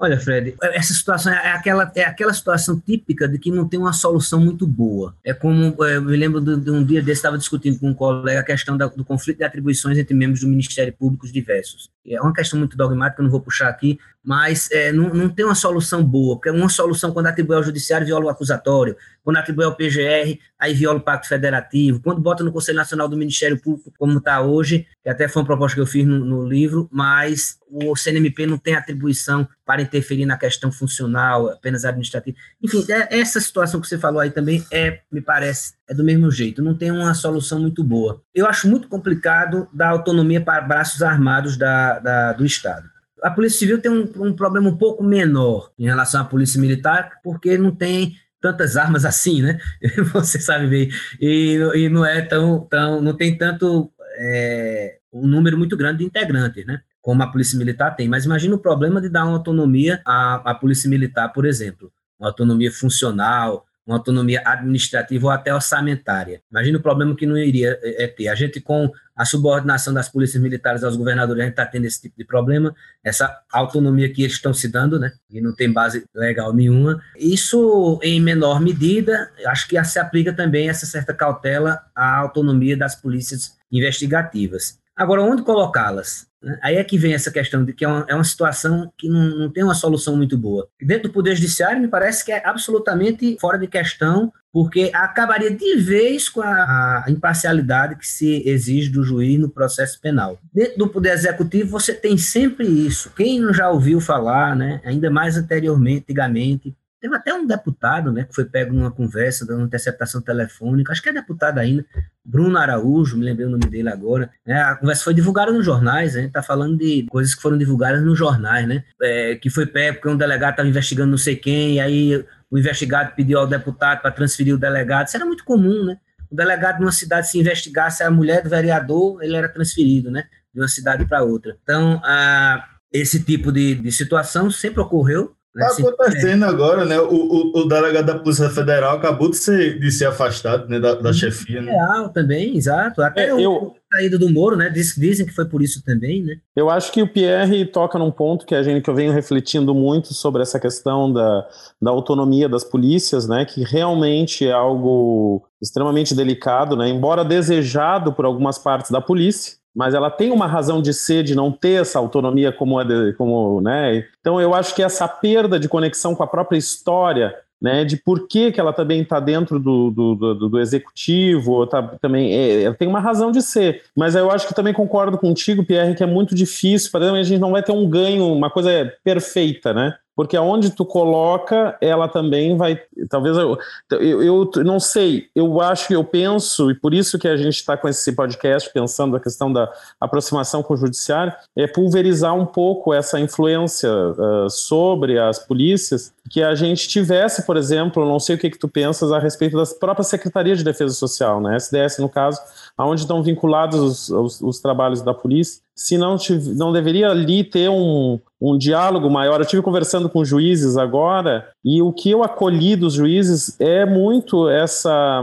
Olha, Fred, essa situação é aquela, é aquela situação típica de que não tem uma solução muito boa. É como, é, eu me lembro de, de um dia desse, estava discutindo com um colega a questão da, do conflito de atribuições entre membros do Ministério Público diversos. É uma questão muito dogmática, eu não vou puxar aqui, mas é, não, não tem uma solução boa, porque uma solução quando atribui ao judiciário viola o acusatório, quando atribui ao PGR, aí viola o pacto federativo, quando bota no Conselho Nacional do Ministério Público, como está hoje, que até foi uma proposta que eu fiz no, no, livro, mas o CNMP não tem atribuição para interferir na questão funcional, apenas administrativa. Enfim, é, essa situação que você falou aí também é, me parece, é do mesmo jeito, não tem uma solução muito boa. Eu acho muito complicado dar autonomia para braços armados da, da do Estado a Polícia Civil tem um, um, problema um pouco menor em relação à Polícia Militar, porque não tem tantas armas assim, né? <laughs> Você sabe bem. E, e não é tão, tão. não tem tanto. É, um número muito grande de integrantes, né? Como a Polícia Militar tem. Mas imagina o problema de dar uma autonomia à, à Polícia Militar, por exemplo. Uma autonomia funcional, uma autonomia administrativa ou até orçamentária. Imagina o problema que não iria é, é ter. A gente, com a subordinação das polícias militares aos governadores, a gente está tendo esse tipo de problema, essa autonomia que eles estão se dando, né, e não tem base legal nenhuma. Isso, em menor medida, acho que se aplica também essa certa cautela à autonomia das polícias investigativas. Agora, onde colocá-las? Né? Aí é que vem essa questão de que é uma, é uma situação que não, não, tem uma solução muito boa. Dentro do Poder Judiciário, me parece que é absolutamente fora de questão, porque acabaria de vez com a, a imparcialidade que se exige do juiz no processo penal. Dentro do Poder Executivo, você tem sempre isso. Quem não já ouviu falar, né, ainda mais anteriormente, antigamente, Teve até um deputado, né, que foi pego numa conversa, dando interceptação telefônica, acho que é deputado ainda, Bruno Araújo, me lembrei o nome dele agora. Né, a conversa foi divulgada nos jornais, a gente está falando de coisas que foram divulgadas nos jornais, né? É, que foi pego porque um delegado estava investigando não sei quem, e aí o investigado pediu ao deputado para transferir o delegado. Isso era muito comum, né? O delegado numa cidade se investigasse a mulher do vereador, ele era transferido, né? De uma cidade para outra. Então, a, esse tipo de, de situação sempre ocorreu Está né? acontecendo é. agora, né? O, o, o, delegado da Polícia Federal acabou de ser, de ser afastado né? da, da uhum. chefia. Né? Real também, exato. Até é, o eu... saída do Moro, né? Diz, dizem que foi por isso também, né? Eu acho que o Pierre toca num ponto que a gente que eu venho refletindo muito sobre essa questão da, da autonomia das polícias, né? Que realmente é algo extremamente delicado, né? Embora desejado por algumas partes da polícia mas ela tem uma razão de ser, de não ter essa autonomia como é, como, né? Então eu acho que essa perda de conexão com a própria história, né, de por que, que ela também está dentro do, do, do, do executivo, tá, também é, ela tem uma razão de ser. Mas eu acho que também concordo contigo, Pierre, que é muito difícil, para a gente não vai ter um ganho, uma coisa perfeita, né? Porque aonde tu coloca, ela também vai. Talvez eu, eu, eu não sei, eu acho, eu penso, e por isso que a gente está com esse podcast pensando a questão da aproximação com o judiciário, é pulverizar um pouco essa influência uh, sobre as polícias, que a gente tivesse, por exemplo, não sei o que, que tu pensas a respeito das próprias secretarias de defesa social, né? SDS, no caso, aonde estão vinculados os, os, os trabalhos da polícia, se não, não deveria ali ter um, um diálogo maior. Eu tive conversando com juízes agora e o que eu acolhi dos juízes é muito essa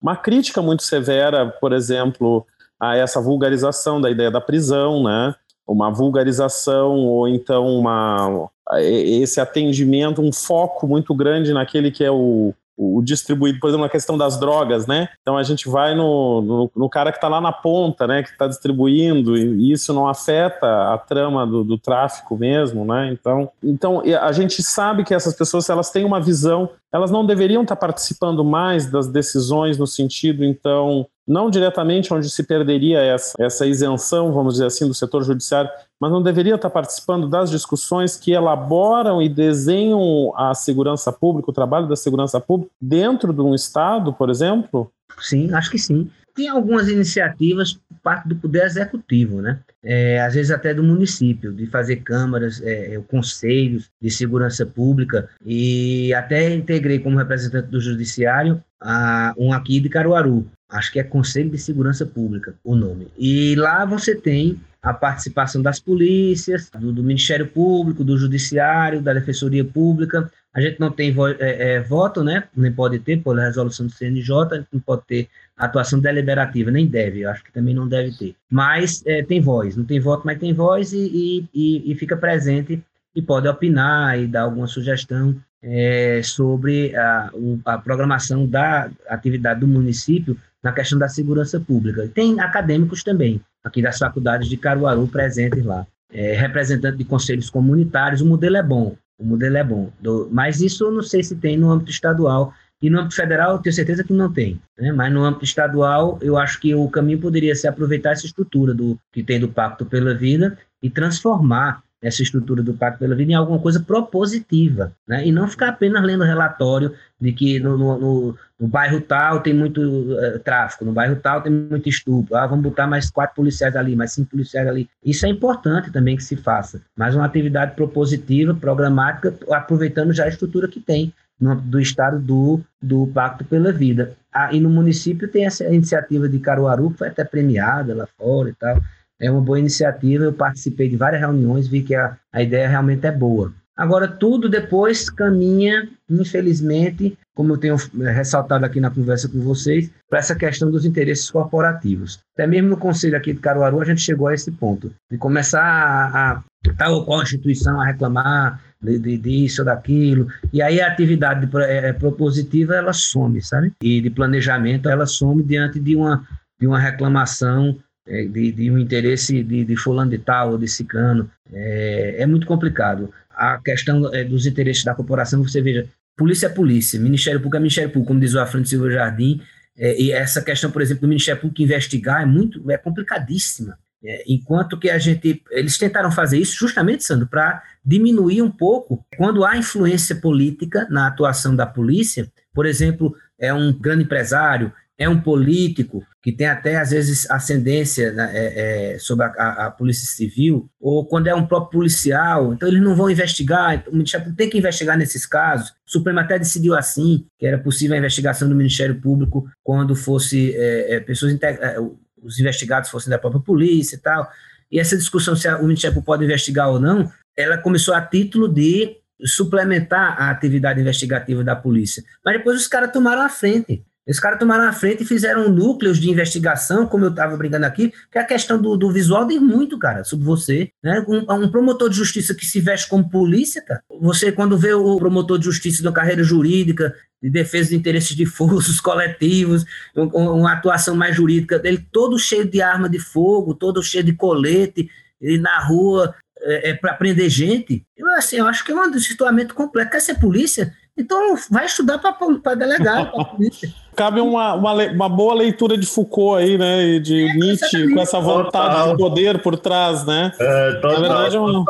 uma crítica muito severa, por exemplo, a essa vulgarização da ideia da prisão, né? Uma vulgarização ou então uma esse atendimento, um foco muito grande naquele que é o, o distribuído, por exemplo, na questão das drogas, né? Então a gente vai no, no, no cara que está lá na ponta, né? Que está distribuindo, e isso não afeta a trama do, do, tráfico mesmo, né? Então, então a gente sabe que essas pessoas, elas têm uma visão, elas não deveriam estar tá participando mais das decisões no sentido, então, não diretamente onde se perderia essa, essa isenção, vamos dizer assim, do setor judiciário, mas não deveria estar participando das discussões que elaboram e desenham a segurança pública, o trabalho da segurança pública, dentro de um Estado, por exemplo? Sim, acho que sim. Tem algumas iniciativas por parte do Poder Executivo, né? É, às vezes até do município, de fazer câmaras, é, é conselhos de segurança pública, e até integrei como representante do Judiciário a, um aqui de Caruaru, acho que é Conselho de Segurança Pública o nome. E lá você tem a participação das polícias, do, do, Ministério Público, do Judiciário, da Defensoria Pública. A gente não tem vo, é, é, voto, né? Nem pode ter, por resolução do CNJ, não pode ter atuação deliberativa, nem deve, eu acho que também não deve ter. Mas é, tem voz, não tem voto, mas tem voz e, e, e fica presente e pode opinar e dar alguma sugestão é, sobre a, a programação da atividade do município na questão da segurança pública. Tem acadêmicos também, aqui das faculdades de Caruaru presentes lá. É, de conselhos comunitários, o modelo é bom, o modelo é bom. Do, mas isso eu não sei se tem no âmbito estadual. E no âmbito federal, eu tenho certeza que não tem. Né? Mas no âmbito estadual, eu acho que o caminho poderia ser aproveitar essa estrutura do que tem do Pacto pela Vida e transformar essa estrutura do Pacto pela Vida em alguma coisa propositiva, né? e não ficar apenas lendo relatório de que no, no, no, no bairro tal tem muito uh, tráfico, no bairro tal tem muito estupro, ah, vamos botar mais quatro policiais ali, mais cinco policiais ali. Isso é importante também que se faça, mas uma atividade propositiva, programática, aproveitando já a estrutura que tem do Estado do, do Pacto pela Vida. Ah, e no município tem essa iniciativa de Caruaru, que foi até premiada lá fora e tal, é uma boa iniciativa. Eu participei de várias reuniões, vi que a, a ideia realmente é boa. Agora, tudo depois caminha, infelizmente, como eu tenho eh, ressaltado aqui na conversa com vocês, para essa questão dos interesses corporativos. Até mesmo no Conselho aqui de Caruaru, a gente chegou a esse ponto, de começar a, a tal qual instituição a reclamar de, de, disso ou daquilo, e aí a atividade é, propositiva, ela some, sabe? E de planejamento, ela some diante de uma, de uma reclamação de, de, um interesse de, de fulano de tal ou de ciclano. É, é muito complicado. A questão é, dos interesses da corporação, você veja, polícia é polícia, Ministério Público é Ministério Público, como diz o Afrânio Silva Jardim, é, e essa questão, por exemplo, do Ministério Público investigar é muito, é complicadíssima. É, enquanto que a gente, eles tentaram fazer isso justamente, Sandro, para diminuir um pouco quando há influência política na atuação da polícia, por exemplo, é um grande empresário, é um político que tem até, às vezes, ascendência né, é, é, sobre a, a, a, Polícia Civil, ou quando é um próprio policial, então eles não vão investigar, o Ministério tem que investigar nesses casos. O Supremo até decidiu assim, que era possível a investigação do Ministério Público quando fosse é, é pessoas, é, os investigados fossem da própria polícia e tal. E essa discussão se o Ministério Público pode investigar ou não, ela começou a título de suplementar a atividade investigativa da polícia. Mas depois os caras tomaram a frente. Os caras tomaram a frente e fizeram núcleos de investigação, como eu estava brincando aqui, que a questão do, do visual diz muito, cara, sobre você. Né? Um, um, promotor de justiça que se veste como polícia, cara, você quando vê o promotor de justiça da carreira jurídica, de defesa de interesses difusos, <laughs> coletivos, um, uma atuação mais jurídica dele, todo cheio de arma de fogo, todo cheio de colete, e na rua é, é para prender gente. Eu, assim, eu acho que é um situamento completo. Quer ser polícia? Então, vai estudar para delegado, para <laughs> polícia. Cabe uma, uma, uma, boa leitura de Foucault aí, né? E de é, Nietzsche, com essa vontade total. de poder por trás, né? É, total, Na verdade, é um,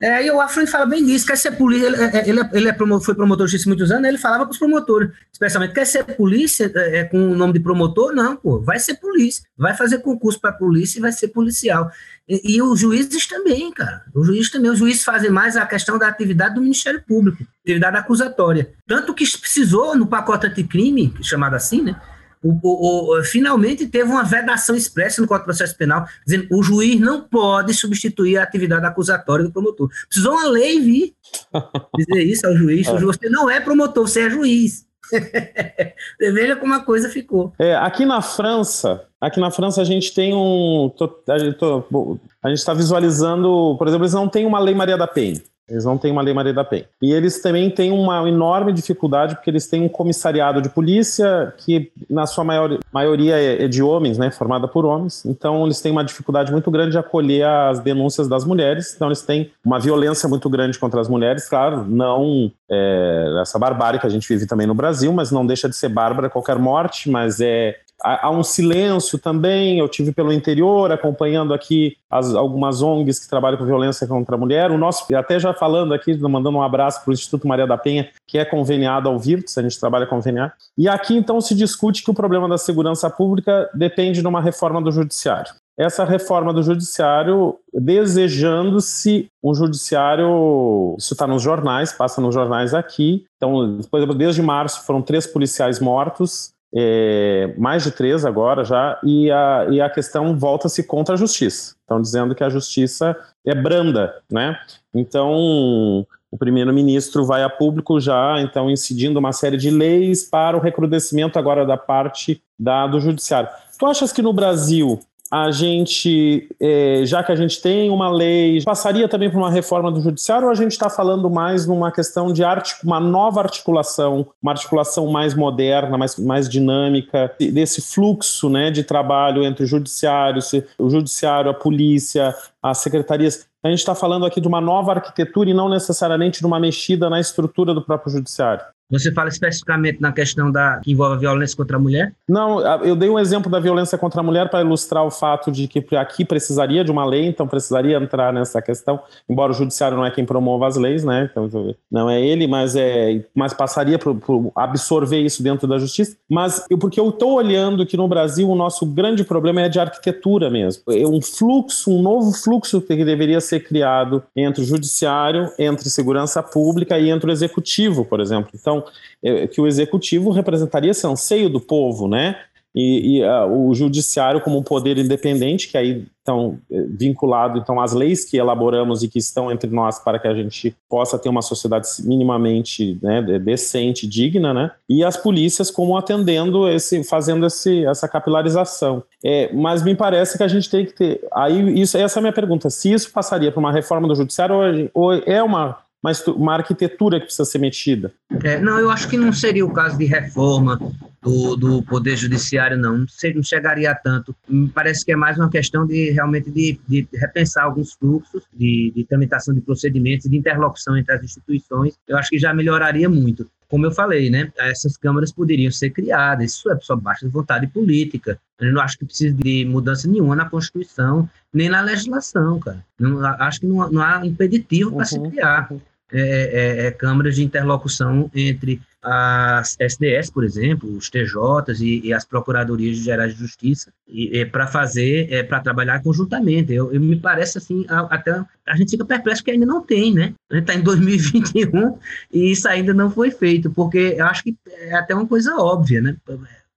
é. É, e o Afro fala bem disso, quer ser polícia, ele, é, ele, ele é promotor, foi promotor de justiça muitos anos, ele falava para os promotores, especialmente, quer ser polícia é, com o nome de promotor? Não, pô, vai ser polícia, vai fazer concurso para polícia e vai ser policial. E, e, os juízes também, cara, os juízes também, os juízes fazem mais a questão da atividade do Ministério Público, atividade acusatória. Tanto que precisou, no pacote anticrime, chamado assim, né, o, o, o, finalmente teve uma vedação expressa no Código de Processo Penal, dizendo que o juiz não pode substituir a atividade acusatória do promotor. Precisou uma lei vir <laughs> dizer isso ao juiz. É. Você não é promotor, você é juiz. <laughs> Veja como a coisa ficou. É, aqui na França, aqui na França a gente tem um. Tô, a gente está visualizando, por exemplo, eles não têm uma lei Maria da Penha. Eles não têm uma lei Maria da Penha. E eles também têm uma enorme dificuldade porque eles têm um comissariado de polícia que, na sua maior, maioria, é, é de homens, né, formada por homens. Então, eles têm uma dificuldade muito grande de acolher as denúncias das mulheres. Então, eles têm uma violência muito grande contra as mulheres, claro, não é, essa barbárie que a gente vive também no Brasil, mas não deixa de ser bárbara qualquer morte, mas é há um silêncio também. Eu tive pelo interior acompanhando aqui as, algumas ONGs que trabalham com violência contra a mulher. O nosso, até já falando aqui, mandando um abraço para o Instituto Maria da Penha, que é conveniado ao Virtus, a gente trabalha conveniado. E aqui então se discute que o problema da segurança pública depende de uma reforma do judiciário. Essa reforma do judiciário, desejando-se um judiciário, isso está nos jornais, passa nos jornais aqui. Então, exemplo, desde março foram três policiais mortos, é, mais de três agora já, e a, e a questão volta-se contra a justiça. Estão dizendo que a justiça é branda, né? Então, o primeiro-ministro vai a público já, então, incidindo uma série de leis para o recrudescimento agora da parte da, do judiciário. Tu achas que no Brasil a gente, é, já que a gente tem uma lei, passaria também por uma reforma do judiciário ou a gente está falando mais numa questão de uma nova articulação, uma articulação mais moderna, mais, mais dinâmica, desse fluxo né, de trabalho entre o judiciário, o judiciário, a polícia, as secretarias. A gente está falando aqui de uma nova arquitetura e não necessariamente de uma mexida na estrutura do próprio judiciário. Você fala especificamente na questão da que envolve a violência contra a mulher? Não, eu dei um exemplo da violência contra a mulher para ilustrar o fato de que aqui precisaria de uma lei, então precisaria entrar nessa questão, embora o judiciário não é quem promova as leis, né? Então não é ele, mas é, mas passaria por, absorver isso dentro da justiça. Mas eu, porque eu estou olhando que no Brasil o nosso grande problema é de arquitetura mesmo, é um fluxo, um novo fluxo que deveria ser criado entre o judiciário, entre segurança pública e entre o executivo, por exemplo. Então é, que o executivo representaria esse anseio do povo, né? E, e uh, o judiciário como um poder independente, que aí estão é, vinculado então às leis que elaboramos e que estão entre nós para que a gente possa ter uma sociedade minimamente né, decente, digna, né? E as polícias como atendendo esse, fazendo esse, essa capilarização. É, mas me parece que a gente tem que ter. Aí isso, essa é a minha pergunta: se isso passaria por uma reforma do judiciário ou, ou é uma mas uma arquitetura que precisa ser metida. É, não, eu acho que não seria o caso de reforma do, do Poder Judiciário, não. Não, não chegaria a tanto. Me parece que é mais uma questão de realmente de, de repensar alguns fluxos de, de tramitação de procedimentos, de interlocução entre as instituições. Eu acho que já melhoraria muito como eu falei, né, essas câmaras poderiam ser criadas, isso é só baixa vontade política. Eu não acho que precisa de mudança nenhuma na Constituição, nem na legislação, cara. Não, acho que não, não há impeditivo para uhum, se criar. Uhum. É, é, é, câmaras de interlocução entre as SDS, por exemplo, os TJs e, e as Procuradorias Gerais de Justiça, e, para fazer, é, para trabalhar conjuntamente. Eu, eu, me parece assim, até a gente fica perplexo que ainda não tem, né? A gente está em 2021 e isso ainda não foi feito, porque eu acho que é até uma coisa óbvia, né?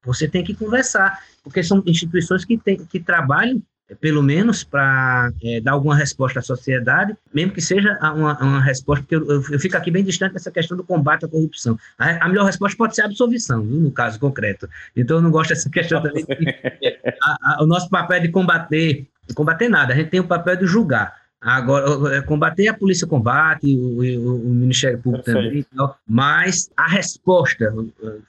Você tem que conversar, porque são instituições que, tem, que trabalham pelo menos para é, dar alguma resposta à sociedade, mesmo que seja uma, uma resposta, porque eu, eu, eu, fico aqui bem distante dessa questão do combate à corrupção. A, a melhor resposta pode ser a absolvição, viu, no caso concreto. Então eu não gosto dessa <laughs> questão também. a, a, o nosso papel é de combater, de combater nada, a gente tem o papel de julgar. Agora, combater a polícia combate, o, o, o Ministério Público Perfeito. também, mas a resposta,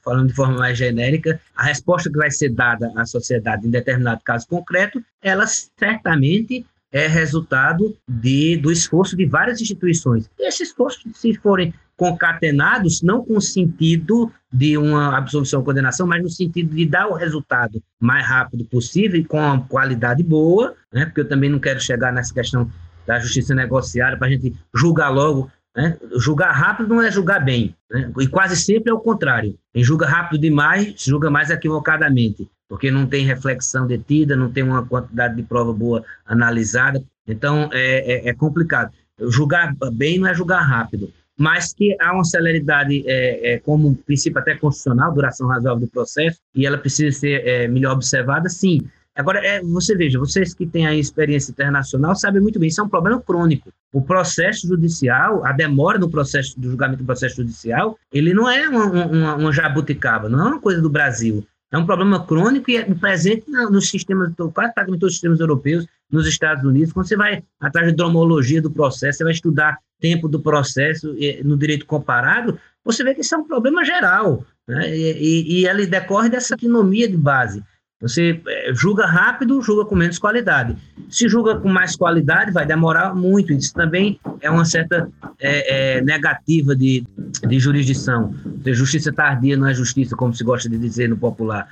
falando de forma mais genérica, a resposta que vai ser dada à sociedade em determinado caso concreto, ela certamente é resultado de, do esforço de várias instituições. E esses esforços, se forem concatenados, não com o sentido de uma absolução ou condenação, mas no sentido de dar o resultado mais rápido possível e com uma qualidade boa, né? porque eu também não quero chegar nessa questão da justiça negociada para a gente julgar logo. Né? Julgar rápido não é julgar bem, né? e quase sempre é o contrário. Quem julga rápido demais, julga mais equivocadamente, porque não tem reflexão detida, não tem uma quantidade de prova boa analisada. Então, é, é, é complicado. Julgar bem não é julgar rápido mas que há uma celeridade é, é, como princípio até constitucional, duração razoável do processo, e ela precisa ser é, melhor observada, sim. Agora, é, você veja, vocês que têm a experiência internacional sabem muito bem, isso é um problema crônico. O processo judicial, a demora no processo do julgamento do processo judicial, ele não é uma, uma, uma jabuticaba, não é uma coisa do Brasil. É um problema crônico e é presente nos sistemas, quase praticamente todos os sistemas europeus, nos Estados Unidos. Quando você vai atrás de dromologia do processo, você vai estudar tempo do processo no direito comparado, você vê que isso é um problema geral. Né? E, e, ele decorre dessa autonomia de base. Você é, julga rápido, julga com menos qualidade. Se julga com mais qualidade, vai demorar muito. Isso também é uma certa é, é, negativa de, de jurisdição. Justiça tardia não é justiça, como se gosta de dizer no popular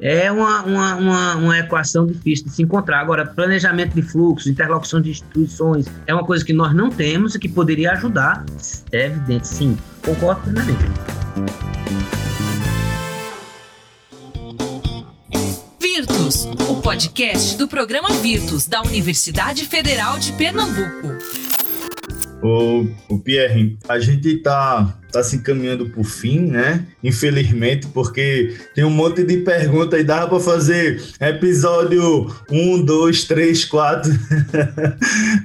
é uma, uma, uma, uma, equação difícil de se encontrar. Agora, planejamento de fluxo, interlocução de instituições, é uma coisa que nós não temos e que poderia ajudar. É evidente, sim. Concordo plenamente. O podcast do programa Virtus da Universidade Federal de Pernambuco. O, o Pierre, a gente está tá se encaminhando por fim, né? Infelizmente, porque tem um monte de perguntas e dá para fazer episódio 1, 2, 3, 4.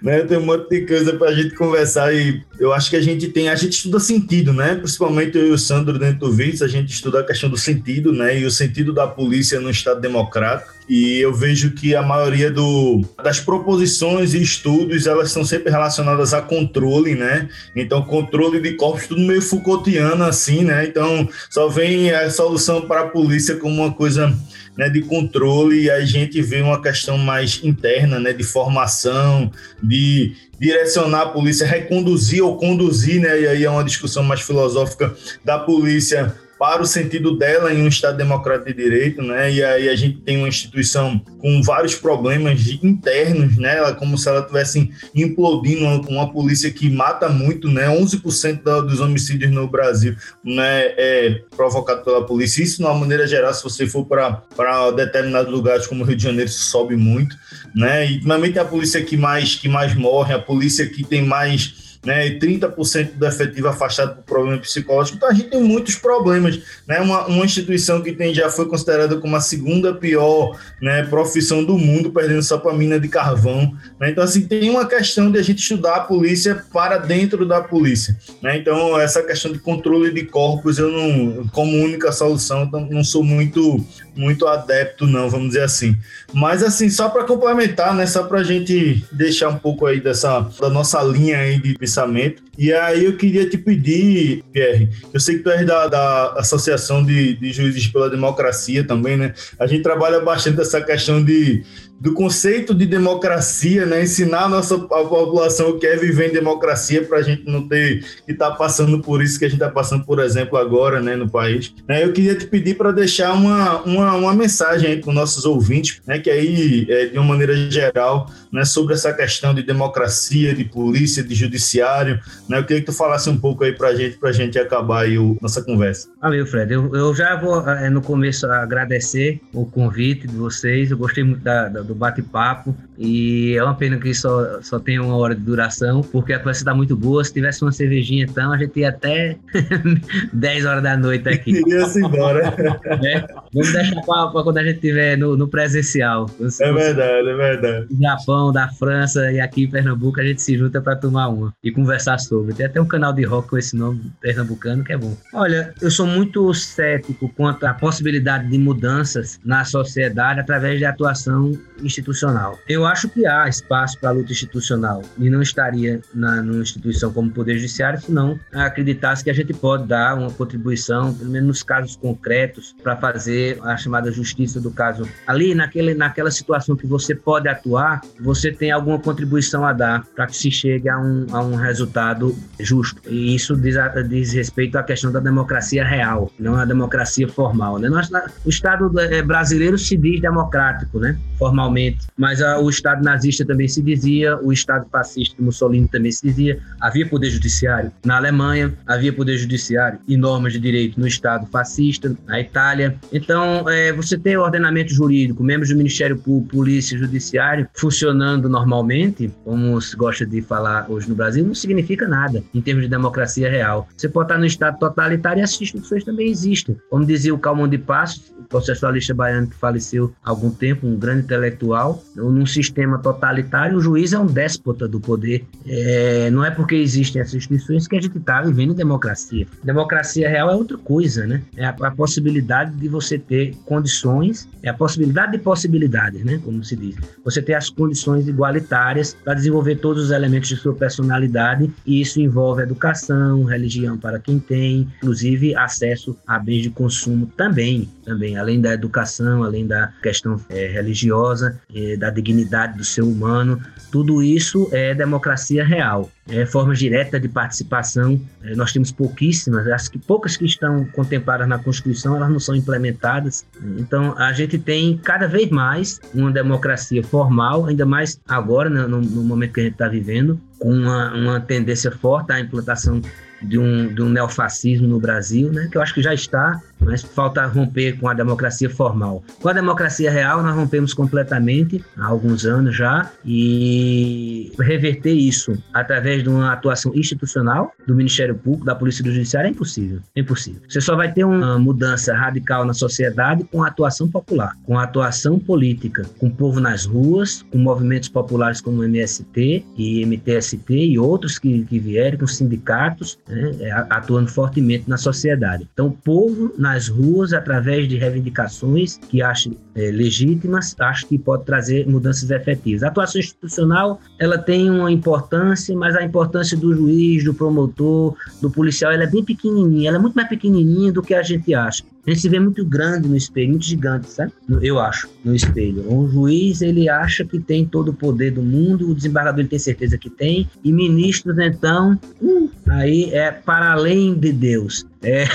né? Tem um monte de coisa para a gente conversar e eu acho que a gente tem, a gente estuda sentido, né? Principalmente eu e o Sandro dentro do vídeo, a gente estuda a questão do sentido, né? E o sentido da polícia no Estado democrático. E eu vejo que a maioria do, das proposições e estudos, elas estão sempre relacionadas a controle, né? Então, controle de corpos, tudo meio Foucaultiana, assim, né? Então, só vem a solução para a polícia como uma coisa né, de controle e a gente vê uma questão mais interna, né, de formação, de direcionar a polícia, reconduzir ou conduzir, né, e aí é uma discussão mais filosófica da polícia para o sentido dela em um Estado democrático de direito, né? E aí a gente tem uma instituição com vários problemas internos, né? Ela, como se ela estivesse implodindo uma, uma, polícia que mata muito, né? 11% dos homicídios no Brasil, né? É provocado pela polícia. Isso, de uma maneira geral, se você for para determinados lugares como o Rio de Janeiro, sobe muito, né? E normalmente é a polícia que mais que mais morre, a polícia que tem mais né, e 30% do efetivo afastado por problema psicológico. Então a gente tem muitos problemas, né? Uma, uma instituição que tem, já foi considerada como a segunda pior né, profissão do mundo, perdendo só para mina de carvão. Né? Então assim tem uma questão de a gente estudar a polícia para dentro da polícia, né? Então essa questão de controle de corpos eu não, como única solução, não sou muito muito adepto não, vamos dizer assim. Mas assim só para complementar, né? Só para a gente deixar um pouco aí dessa da nossa linha aí de pensamento. E aí eu queria te pedir, Pierre, eu sei que tu és da, da Associação de, de Juízes pela Democracia também, né? A gente trabalha bastante essa questão de do conceito de democracia, né? Ensinar a nossa a população o que é viver em democracia para a gente não ter que estar tá passando por isso que a gente está passando, por exemplo, agora, né, no país. É, eu queria te pedir para deixar uma, uma, uma mensagem para os nossos ouvintes, né? Que aí, é, de uma maneira geral, né, sobre essa questão de democracia, de polícia, de judiciário, né? Eu queria que tu falasse um pouco aí para a gente, para a gente acabar aí o, nossa conversa. Valeu, Fred. Eu, eu já vou, é, no começo, agradecer o convite de vocês. Eu gostei muito da, da do do bate-papo. E é uma pena que só, só tem uma hora de duração, porque a conversa está muito boa. Se tivesse uma cervejinha, então, a gente ia até <laughs> 10 horas da noite aqui. Iria-se embora. <laughs> É, vamos deixar para quando a gente estiver no, no presencial. É verdade, é verdade. Do Japão, da França e aqui em Pernambuco, a gente se junta para tomar uma e conversar sobre. Tem até um canal de rock com esse nome pernambucano que é bom. Olha, eu sou muito cético quanto à possibilidade de mudanças na sociedade através de atuação institucional. Eu acho que há espaço para a luta institucional e não estaria na numa instituição como o Poder Judiciário se não acreditasse que a gente pode dar uma contribuição, pelo menos nos casos concretos, para fazer a chamada justiça do caso. Ali, naquele, naquela situação que você pode atuar, você tem alguma contribuição a dar para que se chegue a um, a um resultado justo. E isso diz, diz respeito à questão da democracia real, não a democracia formal. Né? Nós, o Estado eh, brasileiro se diz democrático, né? formalmente, mas a, o, Estado nazista também se dizia, o Estado fascista de Mussolini também se dizia. Havia poder judiciário na Alemanha, havia poder judiciário e normas de direito no Estado fascista, na Itália. Então, é, você tem ordenamento jurídico, membros do Ministério Público, Polícia, Judiciário funcionando normalmente, como se gosta de falar hoje no Brasil, não significa nada em termos de democracia real. Você pode estar no Estado totalitário e as instituições também existem. Como dizia o Calmon de Passos, o processualista baiano que faleceu há algum tempo, um grande intelectual, num sistema totalitário, o juiz é um déspota do poder. É, não é porque existem essas instituições que a gente está vivendo democracia. Democracia real é outra coisa, né? É a, a, possibilidade de você ter condições, é a possibilidade de possibilidades, né? Como se diz. Você ter as condições igualitárias para desenvolver todos os elementos de sua personalidade, e isso envolve educação, religião para quem tem, inclusive acesso a bens de consumo também, também, além da educação, além da questão é, religiosa, é, da dignidade do ser humano, tudo isso é democracia real. É, formas diretas de participação, é, nós temos pouquíssimas, as que, poucas que estão contempladas na Constituição, elas não são implementadas. Então, a gente tem cada vez mais uma democracia formal, ainda mais agora, né, no, no momento que a gente está vivendo, com uma, uma tendência forte à implantação de um, de um neofascismo no Brasil, né, que eu acho que já está, mas falta romper com a democracia formal. Com a democracia real, nós rompemos completamente há alguns anos já, e reverter isso através de uma atuação institucional do Ministério Público, da Polícia Judiciária é impossível. É impossível. Você só vai ter uma mudança radical na sociedade com a atuação popular, com a atuação política, com o povo nas ruas, com movimentos populares como o MST e MTST e outros que, que vierem, com sindicatos, né, é, atuando fortemente na sociedade. Então, o povo nas ruas, através de reivindicações que acho é, legítimas, acho que pode trazer mudanças efetivas. A atuação institucional, ela tem uma importância, mas a importância do juiz, do promotor, do policial, ela é bem pequenininha, ela é muito mais pequenininha do que a gente acha. A gente se vê muito grande no espelho, muito gigante, sabe? Eu acho, no espelho. O juiz, ele acha que tem todo o poder do mundo, o desembargador ele tem certeza que tem, e ministros, então, uh, aí é para além de Deus. É,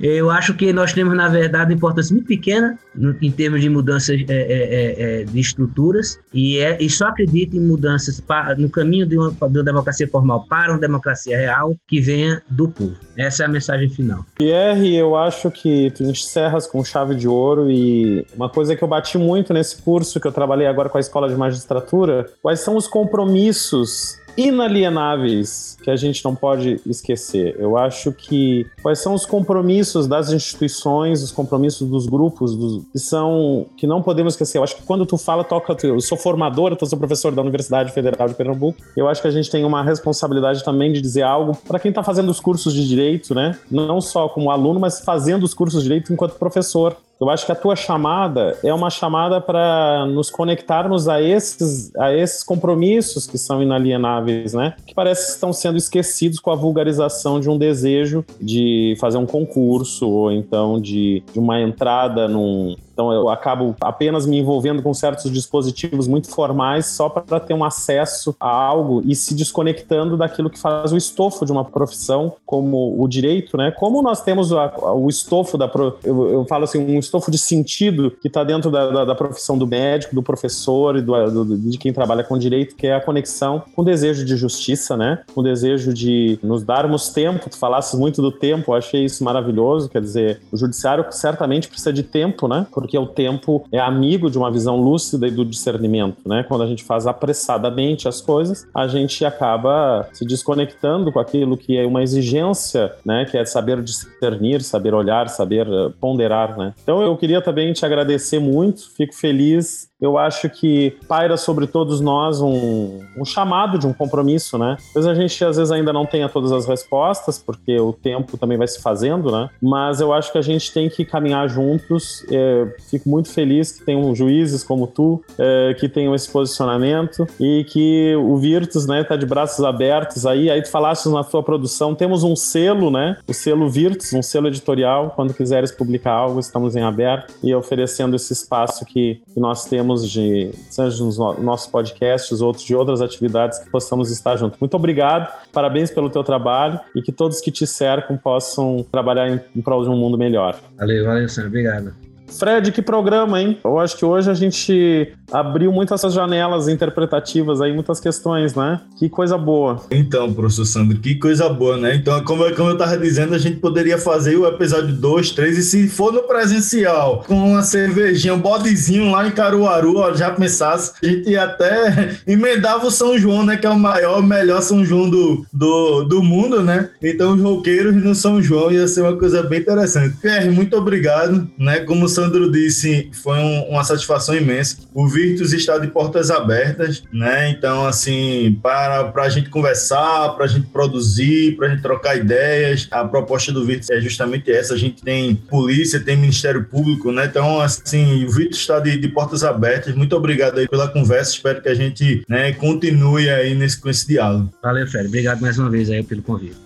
eu acho que nós temos, na verdade, uma importância muito pequena no, em termos de mudanças é, é, é, é de estruturas e, é, e só acredito em mudanças para, no caminho de uma, de uma democracia formal para uma democracia real que venha do povo. Essa é a mensagem final. Pierre, eu acho que tu encerras com chave de ouro e uma coisa que eu bati muito nesse curso que eu trabalhei agora com a Escola de Magistratura, quais são os compromissos inalienáveis que a gente não pode esquecer. Eu acho que quais são os compromissos das instituições, os compromissos dos grupos, dos, que são que não podemos esquecer. Eu acho que quando tu fala, toca, eu sou formador, eu sou professor da Universidade Federal de Pernambuco. Eu acho que a gente tem uma responsabilidade também de dizer algo para quem está fazendo os cursos de direito, né? Não só como aluno, mas fazendo os cursos de direito enquanto professor. Eu acho que a tua chamada é uma chamada para nos conectarmos a esses, a esses compromissos que são inalienáveis, né? Que parece que estão sendo esquecidos com a vulgarização de um desejo de fazer um concurso ou então de, de uma entrada num, então eu acabo apenas me envolvendo com certos dispositivos muito formais só para ter um acesso a algo e se desconectando daquilo que faz o estofo de uma profissão, como o direito, né? Como nós temos a, a, o estofo da. Eu, eu, falo assim, um estofo de sentido que está dentro da, da, da, profissão do médico, do professor e do, do, de quem trabalha com direito, que é a conexão com o desejo de justiça, né? Com o desejo de nos darmos tempo. Tu falasses muito do tempo, eu achei isso maravilhoso. Quer dizer, o judiciário certamente precisa de tempo, né? O tempo é amigo de uma visão lúcida e do discernimento, né? Quando a gente faz apressadamente as coisas, a gente acaba se desconectando com aquilo que é uma exigência, né? Que é saber discernir, saber olhar, saber eh, ponderar, né? Então eu queria também te agradecer muito, fico feliz eu acho que paira sobre todos nós um, um, chamado de um compromisso, né? Talvez a gente às vezes ainda não tenha todas as respostas, porque o tempo também vai se fazendo, né? Mas eu acho que a gente tem que caminhar juntos. É, fico muito feliz que tenham juízes como tu, é, que tenham esse posicionamento e que o Virtus, né, tá de braços abertos aí. Aí tu falaste na tua produção, temos um selo, né? O selo Virtus, um selo editorial. Quando quiseres publicar algo, estamos em aberto e oferecendo esse espaço que, que nós temos termos de, seja nos nossos podcasts, outros de outras atividades que possamos estar juntos. Muito obrigado, parabéns pelo teu trabalho e que todos que te cercam possam trabalhar em, em prol de um mundo melhor. Valeu, valeu, senhor. Obrigado. Fred, que programa, hein? Eu acho que hoje a gente abriu muitas janelas interpretativas aí, muitas questões, né? Que coisa boa. Então, professor Sandro, que coisa boa, né? Então, como, como eu estava dizendo, a gente poderia fazer o episódio 2, 3, e se for no presencial, com uma cervejinha, um bodezinho lá em Caruaru, ó, já pensasse, a gente até <laughs> emendava o São João, né? Que é o maior, melhor São João do, do, do mundo, né? Então, os roqueiros no São João ia ser uma coisa bem interessante. Pierre, muito obrigado, né? Como Sandro disse, foi um, uma satisfação imensa. O Virtus está de portas abertas, né? Então, assim, para, para a gente conversar, para a gente produzir, para a gente trocar ideias, a proposta do Virtus é justamente essa. A gente tem polícia, tem Ministério Público, né? Então, assim, o Virtus está de, de portas abertas. Muito obrigado aí pela conversa. Espero que a gente né, continue aí nesse, com esse diálogo. Valeu, Fred. Obrigado mais uma vez aí pelo convite.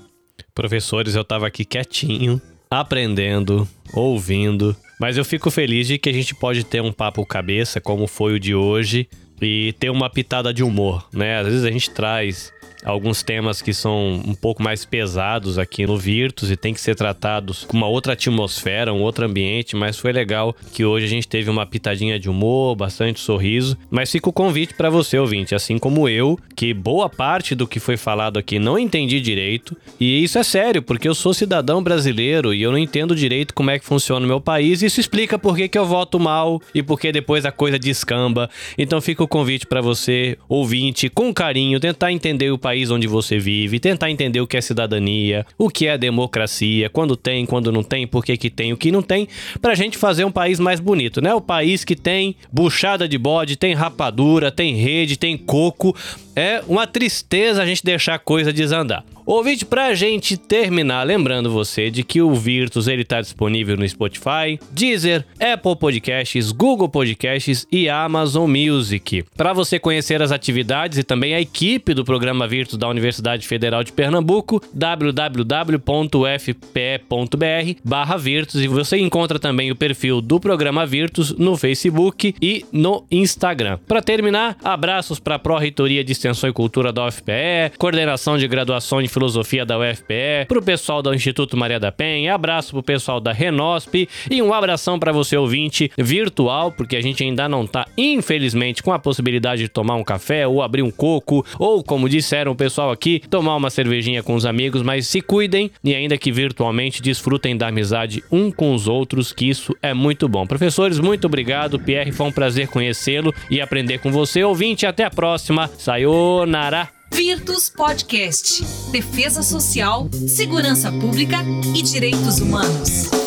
Professores, eu estava aqui quietinho, aprendendo, ouvindo, mas eu fico feliz de que a gente pode ter um papo cabeça, como foi o de hoje, e ter uma pitada de humor, né? Às vezes a gente traz alguns temas que são um pouco mais pesados aqui no Virtus e tem que ser tratados com uma outra atmosfera, um outro ambiente, mas foi legal que hoje a gente teve uma pitadinha de humor, bastante sorriso, mas fica o convite para você ouvinte, assim como eu, que boa parte do que foi falado aqui não entendi direito, e isso é sério, porque eu sou cidadão brasileiro e eu não entendo direito como é que funciona o meu país, e isso explica por que, que eu voto mal e por que depois a coisa descamba. Então fica o convite para você, ouvinte, com carinho, tentar entender o país país onde você vive, tentar entender o que é cidadania, o que é democracia, quando tem, quando não tem, por que, que tem, o que não tem, pra gente fazer um país mais bonito, né? O país que tem buchada de bode, tem rapadura, tem rede, tem coco. É uma tristeza a gente deixar a coisa desandar. Ouvinte, pra gente terminar, lembrando você de que o Virtus ele tá disponível no Spotify, Deezer, Apple Podcasts, Google Podcasts e Amazon Music. Para você conhecer as atividades e também a equipe do programa Virtus da Universidade Federal de Pernambuco, www.fpe.br/virtus e você encontra também o perfil do programa Virtus no Facebook e no Instagram. Para terminar, abraços para a Pró-Reitoria de Extensão e Cultura da UFPE, coordenação de graduação de Filosofia da UFPE, pro pessoal do Instituto Maria da Penha, abraço pro pessoal da Renosp e um abração para você ouvinte virtual, porque a gente ainda não tá, infelizmente, com a possibilidade de tomar um café ou abrir um coco, ou como disseram o pessoal aqui, tomar uma cervejinha com os amigos, mas se cuidem e ainda que virtualmente desfrutem da amizade um com os outros, que isso é muito bom. Professores, muito obrigado. Pierre, foi um prazer conhecê-lo e aprender com você. Ouvinte, até a próxima. Sayonara! Virtus Podcast. Defesa Social, Segurança Pública e Direitos Humanos.